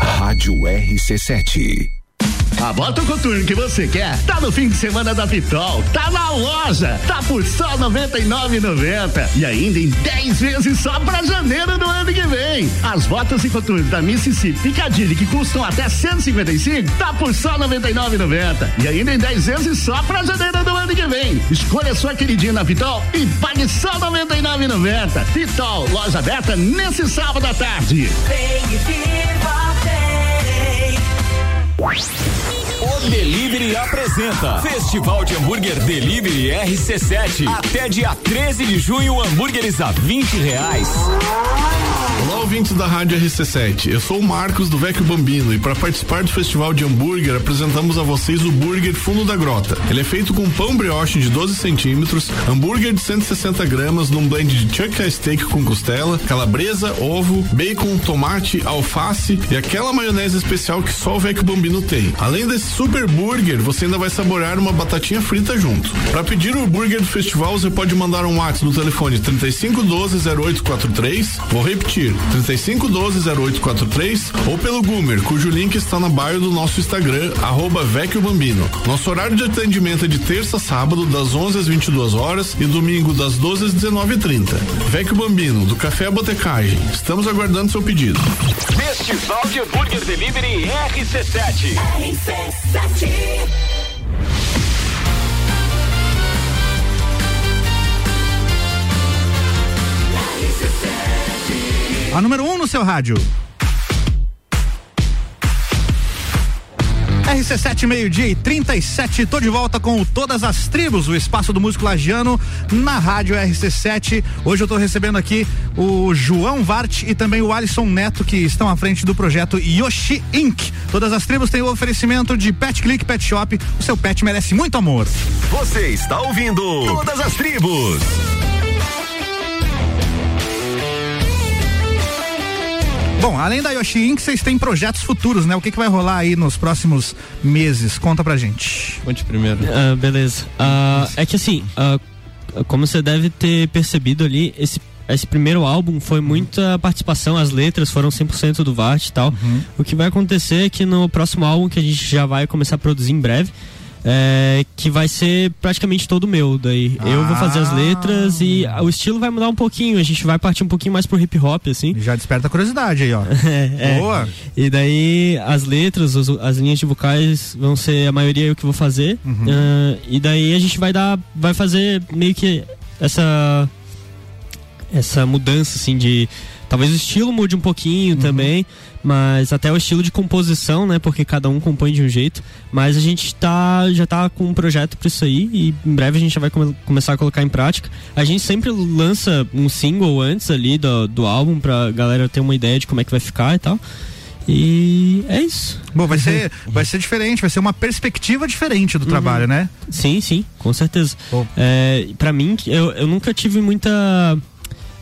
Rádio RC7. A bota o coturno que você quer, tá no fim de semana da Pitol, tá na loja, tá por só R$ 99,90 e ainda em 10 vezes só pra janeiro do ano que vem. As botas e coturnos da Mississippi Piccadilly que custam até 155, tá por só R$ 99,90 e ainda em 10 vezes só pra janeiro do ano que vem. Escolha sua queridinha na Pitol e pague só R$ 99,90. Pitol, loja aberta nesse sábado à tarde. Vem e viva, O Delivery apresenta Festival de Hambúrguer Delivery RC7. Até dia 13 de junho, hambúrgueres a 20 reais. Ouvintes da Rádio RC7. Eu sou o Marcos do Vecchio Bambino e para participar do Festival de Hambúrguer apresentamos a vocês o Burger Fundo da Grota. Ele é feito com pão brioche de 12 centímetros, hambúrguer de 160 gramas num blend de chuck steak com costela, calabresa, ovo, bacon, tomate, alface e aquela maionese especial que só o Vecchio Bambino tem. Além desse super burger, você ainda vai saborear uma batatinha frita junto. Para pedir o burger do festival, você pode mandar um WhatsApp no telefone 3512 0843. Vou repetir TIR 3512-0843 ou pelo Gumer, cujo link está na bio do nosso Instagram, arroba Vecchio Bambino. Nosso horário de atendimento é de terça a sábado, das 11 às 22 horas e domingo das 12 às 19h30. Vecchio Bambino, do Café Botecagem. Estamos aguardando seu pedido. Festival de Hambúrguer Delivery RC7. A número 1 um no seu rádio. RC7 meio-dia e 37, tô de volta com Todas as Tribos, o espaço do músico lagiano na rádio RC7. Hoje eu tô recebendo aqui o João Vart e também o Alisson Neto, que estão à frente do projeto Yoshi Inc. Todas as Tribos têm o oferecimento de Pet Click Pet Shop. O seu pet merece muito amor. Você está ouvindo Todas as Tribos. Bom, além da Yoshi Inc., vocês têm projetos futuros, né? O que, que vai rolar aí nos próximos meses? Conta pra gente. Conte primeiro. Ah, beleza. Ah, é que assim, ah, como você deve ter percebido ali, esse, esse primeiro álbum foi muita participação, as letras foram 100% do Vart e tal. O que vai acontecer é que no próximo álbum, que a gente já vai começar a produzir em breve, é, que vai ser praticamente todo meu. Daí eu vou fazer as letras e o estilo vai mudar um pouquinho. A gente vai partir um pouquinho mais pro hip hop, assim. Já desperta a curiosidade aí, ó. é, Boa. E daí as letras, os- as linhas de vocais vão ser a maioria eu que vou fazer. Uhum. Ah, e daí a gente vai dar, vai fazer meio que essa essa mudança assim de talvez o estilo mude um pouquinho também, mas até o estilo de composição, né? Porque cada um compõe de um jeito. Mas a gente tá já tá com um projeto para isso aí e em breve a gente já vai come- começar a colocar em prática. A gente sempre lança um single antes ali do, do álbum pra galera ter uma ideia de como é que vai ficar e tal. E é isso. Bom, vai ser, vai ser diferente, vai ser uma perspectiva diferente do trabalho, né? Sim, sim, com certeza. É, para mim, eu, eu nunca tive muita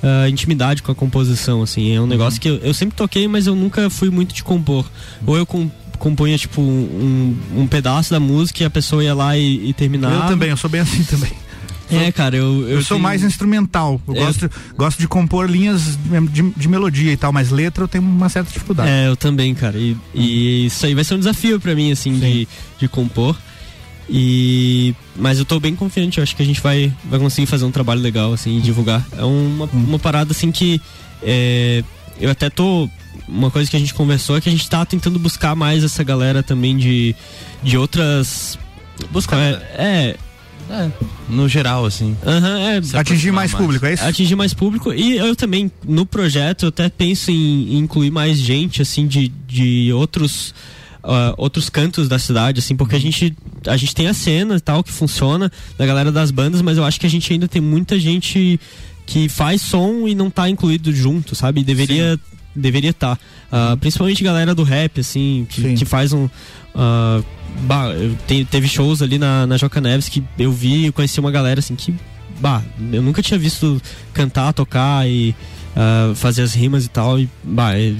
ah, intimidade com a composição, assim. É um negócio que eu, eu sempre toquei, mas eu nunca fui muito de compor. Ou eu com, compunha, tipo, um, um pedaço da música e a pessoa ia lá e, e terminava. Eu também, eu sou bem assim também. É, cara, eu. Eu, sou tenho- mais instrumental. Eu, Eu- gosto, gosto de compor linhas de, de melodia e tal, mas letra eu tenho uma certa dificuldade. É, eu também, cara. E, e isso aí vai ser um desafio pra mim, assim, de, de compor. E mas eu tô bem confiante, eu acho que a gente vai, vai conseguir fazer um trabalho legal, assim, e divulgar. É uma, uma parada assim que é, eu até tô. Uma coisa que a gente conversou é que a gente tá tentando buscar mais essa galera também de, de outras. Buscar. É. É, no geral, assim. Aham, é. Atingir mais aproximar público, mais. é isso? Atingir mais público. E eu também, no projeto, eu até penso em, em incluir mais gente, assim, de, de outros. Ah, outros cantos da cidade, assim, porque a gente a gente tem a cena e tal que funciona da galera das bandas, mas eu acho que a gente ainda tem muita gente que faz som e não tá incluído junto, sabe? E Deveria deveria estar, principalmente galera do rap, assim, que, que faz um ah, bah, te- teve shows ali na, na Joca Neves que eu vi e conheci uma galera assim que bah, eu nunca tinha visto cantar, tocar e ah, fazer as rimas e tal. E, bah, é,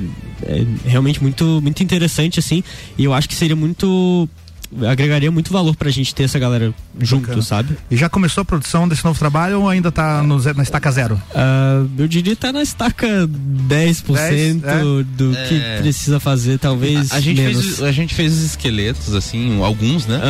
é realmente muito, muito interessante, assim. E eu acho que seria muito. agregaria muito valor pra gente ter essa galera junto, Bacana. sabe? E já começou a produção desse novo trabalho ou ainda tá no, na estaca zero? Ah, eu diria que tá na estaca 10%, 10, é? do que É. precisa fazer, talvez. A, a gente menos. fez, a gente fez os esqueletos, assim, alguns, né?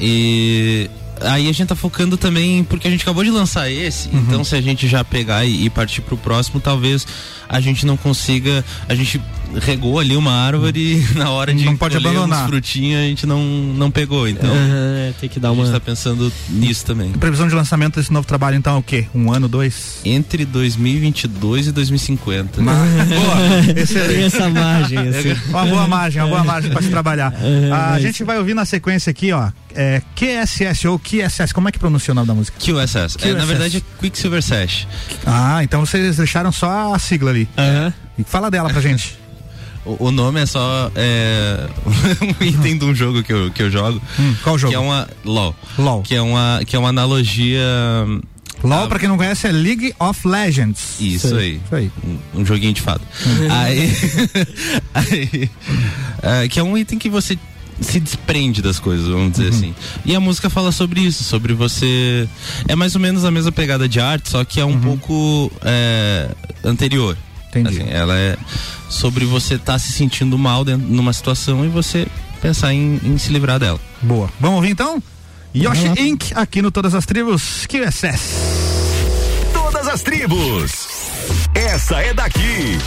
E aí a gente tá focando também, porque a gente acabou de lançar esse, Uhum. então se a gente já pegar e, e partir pro próximo, talvez a gente não consiga. A gente regou ali uma árvore e na hora de Não pode abandonar. uns frutinhos a gente não, não pegou. Então Aham, tem que dar a uma. gente tá pensando nisso também. Previsão de lançamento desse novo trabalho, então, é o quê? Um ano, dois? Entre 2022 e 2050. Boa, excelente. Tem essa margem, assim. Uma boa margem, uma boa margem pra se trabalhar. É, a mas- gente vai ouvir na sequência aqui, ó. É, QSS ou QSS, como é que pronuncia o nome da música? QSS. É, na QSS. verdade é Quicksilver Sash. Ah, então vocês deixaram só a sigla ali. E fala dela pra gente. O, o nome é só é, um item de um jogo que eu, que eu jogo. qual jogo? Que é uma LOL. LOL. Que é uma, que é uma analogia. LOL, pra quem não conhece, é League of Legends. Isso Sei, aí. Isso aí. Um, um joguinho de fado. aí, aí, é, que é um item que você se desprende das coisas, vamos dizer assim. E a música fala sobre isso, sobre você. É mais ou menos a mesma pegada de arte, só que é um pouco é, anterior. Entendi. Assim, ela é sobre você estar tá se sentindo mal dentro, numa situação e você pensar em, em se livrar dela. Boa. Vamos ouvir então? Yoshi. Uhum. Inc. aqui no Todas as Tribos Que excesso! Todas as Tribos. Essa é daqui.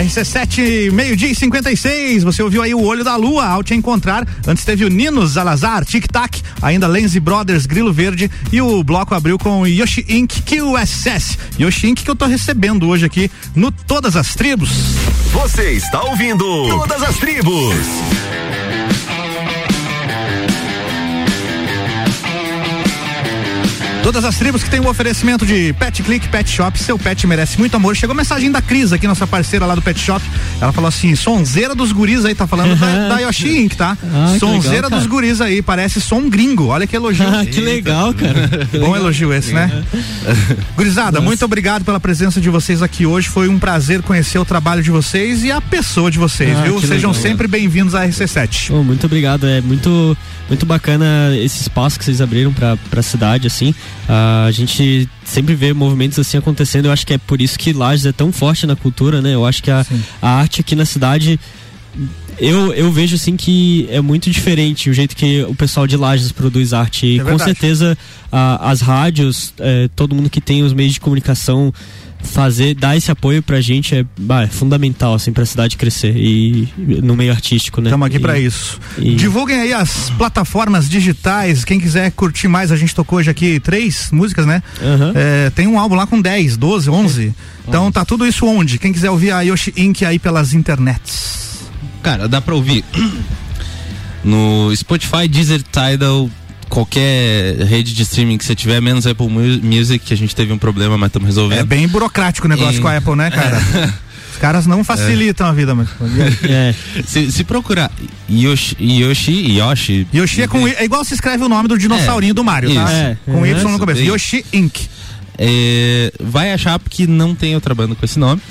RC7, meio-dia e 56. Você ouviu aí o Olho da Lua, ao te encontrar. Antes teve o Nino Zalazar, Tic Tac, ainda Lenzy Brothers, Grilo Verde. E o bloco abriu com Yoshi Inc. QSS. Yoshi Inc. que eu tô recebendo hoje aqui no Todas as Tribos. Você está ouvindo Todas as Tribos. Todas as tribos que tem o oferecimento de Pet Click Pet Shop, seu pet merece muito amor. Chegou mensagem da Cris aqui, nossa parceira lá do Pet Shop. Ela falou assim: sonzeira dos guris aí, tá falando da, da Yoshi Inc, tá? Ah, sonzeira legal, dos guris aí, parece som gringo. Olha que elogio. Ah, que legal, cara. Que Bom legal. elogio esse, né? Gurizada, muito obrigado pela presença de vocês aqui hoje. Foi um prazer conhecer o trabalho de vocês e a pessoa de vocês, Ah, viu? Sejam legal. sempre bem-vindos à RC7. Oh, muito obrigado, é muito muito bacana esse espaço que vocês abriram pra, pra cidade, assim. Ah, a gente sempre vê movimentos assim acontecendo, eu acho que é por isso que Lages é tão forte na cultura, né? Eu acho que a, a arte aqui na cidade eu, eu vejo assim que é muito diferente o jeito que o pessoal de Lages produz arte. E É com certeza a- as rádios, eh, todo mundo que tem os meios de comunicação fazer, dar esse apoio pra gente é, bah, é fundamental assim pra cidade crescer e no meio artístico, né? Estamos aqui E- pra isso. e- Divulguem aí as plataformas digitais. Quem quiser curtir mais, a gente tocou hoje aqui três músicas, né? É, tem um álbum lá com 10, 12, 11. Então tá tudo isso onde? Quem quiser ouvir a Yoshi Inc. aí pelas internets. Cara, dá pra ouvir no Spotify, Deezer, Tidal, qualquer rede de streaming que você tiver, menos Apple Mu- Music, que a gente teve um problema, mas estamos resolvendo. É bem burocrático o negócio E- com a Apple, né, cara? Os caras não facilitam a vida, mas. É. Se, se procurar Yoshi, Yoshi, Yoshi. Yoshi é com é igual se escreve o nome do dinossaurinho do Mario, tá? É. Com Y no Isso, começo. bem. Yoshi Inc. É, vai achar porque não tem outra banda com esse nome.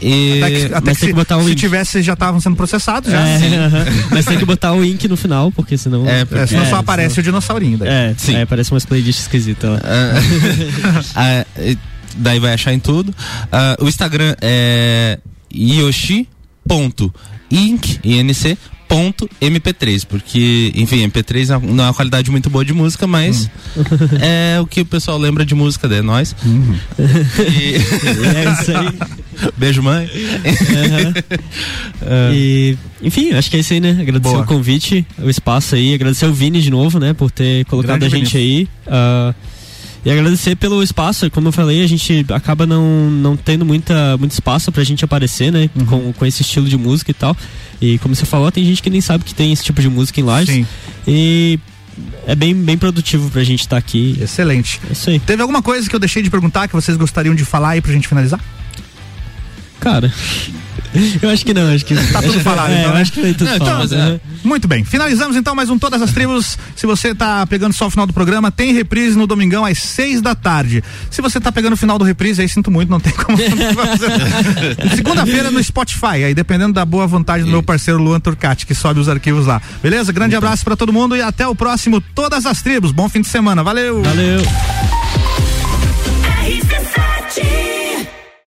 E- Até que, até que se, se tivesse, já estavam sendo processados já. É. Mas tem que botar o link no final, porque senão. É, porque- senão só aparece o dinossaurinho daí. É, é, parece umas playlists esquisitas lá. Ah, e- daí vai achar em tudo. Ah, o Instagram é yoshi.inc, INC, ponto MP3, porque, enfim, MP3 não- não é uma qualidade muito boa de música, mas é o que o pessoal lembra de música, é nós. E- É isso aí. Beijo, mãe. E, enfim, acho que é isso aí, né? Agradecer Boa. o convite, o espaço aí, agradecer o Vini de novo, né, por ter colocado Grande a gente Vinícius. aí. ah, e agradecer pelo espaço, como eu falei, a gente acaba não, não tendo muita, muito espaço pra gente aparecer, né? Uhum. Com, com esse estilo de música e tal. E como você falou, tem gente que nem sabe que tem esse tipo de música em. Sim. E é bem, bem produtivo pra gente estar aqui. Excelente. É isso aí. Teve alguma coisa que eu deixei de perguntar que vocês gostariam de falar aí pra gente finalizar? Cara, eu acho que não, acho que Tá tudo falado, é, então, né? acho que foi tudo Não, então, falado. é, né? Muito bem, finalizamos então mais um Todas as Tribos. Se você tá pegando só o final do programa, tem reprise no domingão às seis da tarde. Se você tá pegando o final do reprise, aí sinto muito, não tem como fazer. Segunda-feira no Spotify, aí dependendo da boa vontade do meu parceiro Luan Turcati, que sobe os arquivos lá. Beleza? Grande abraço pra todo mundo e até o próximo Todas as Tribos. Bom fim de semana. Valeu! Valeu!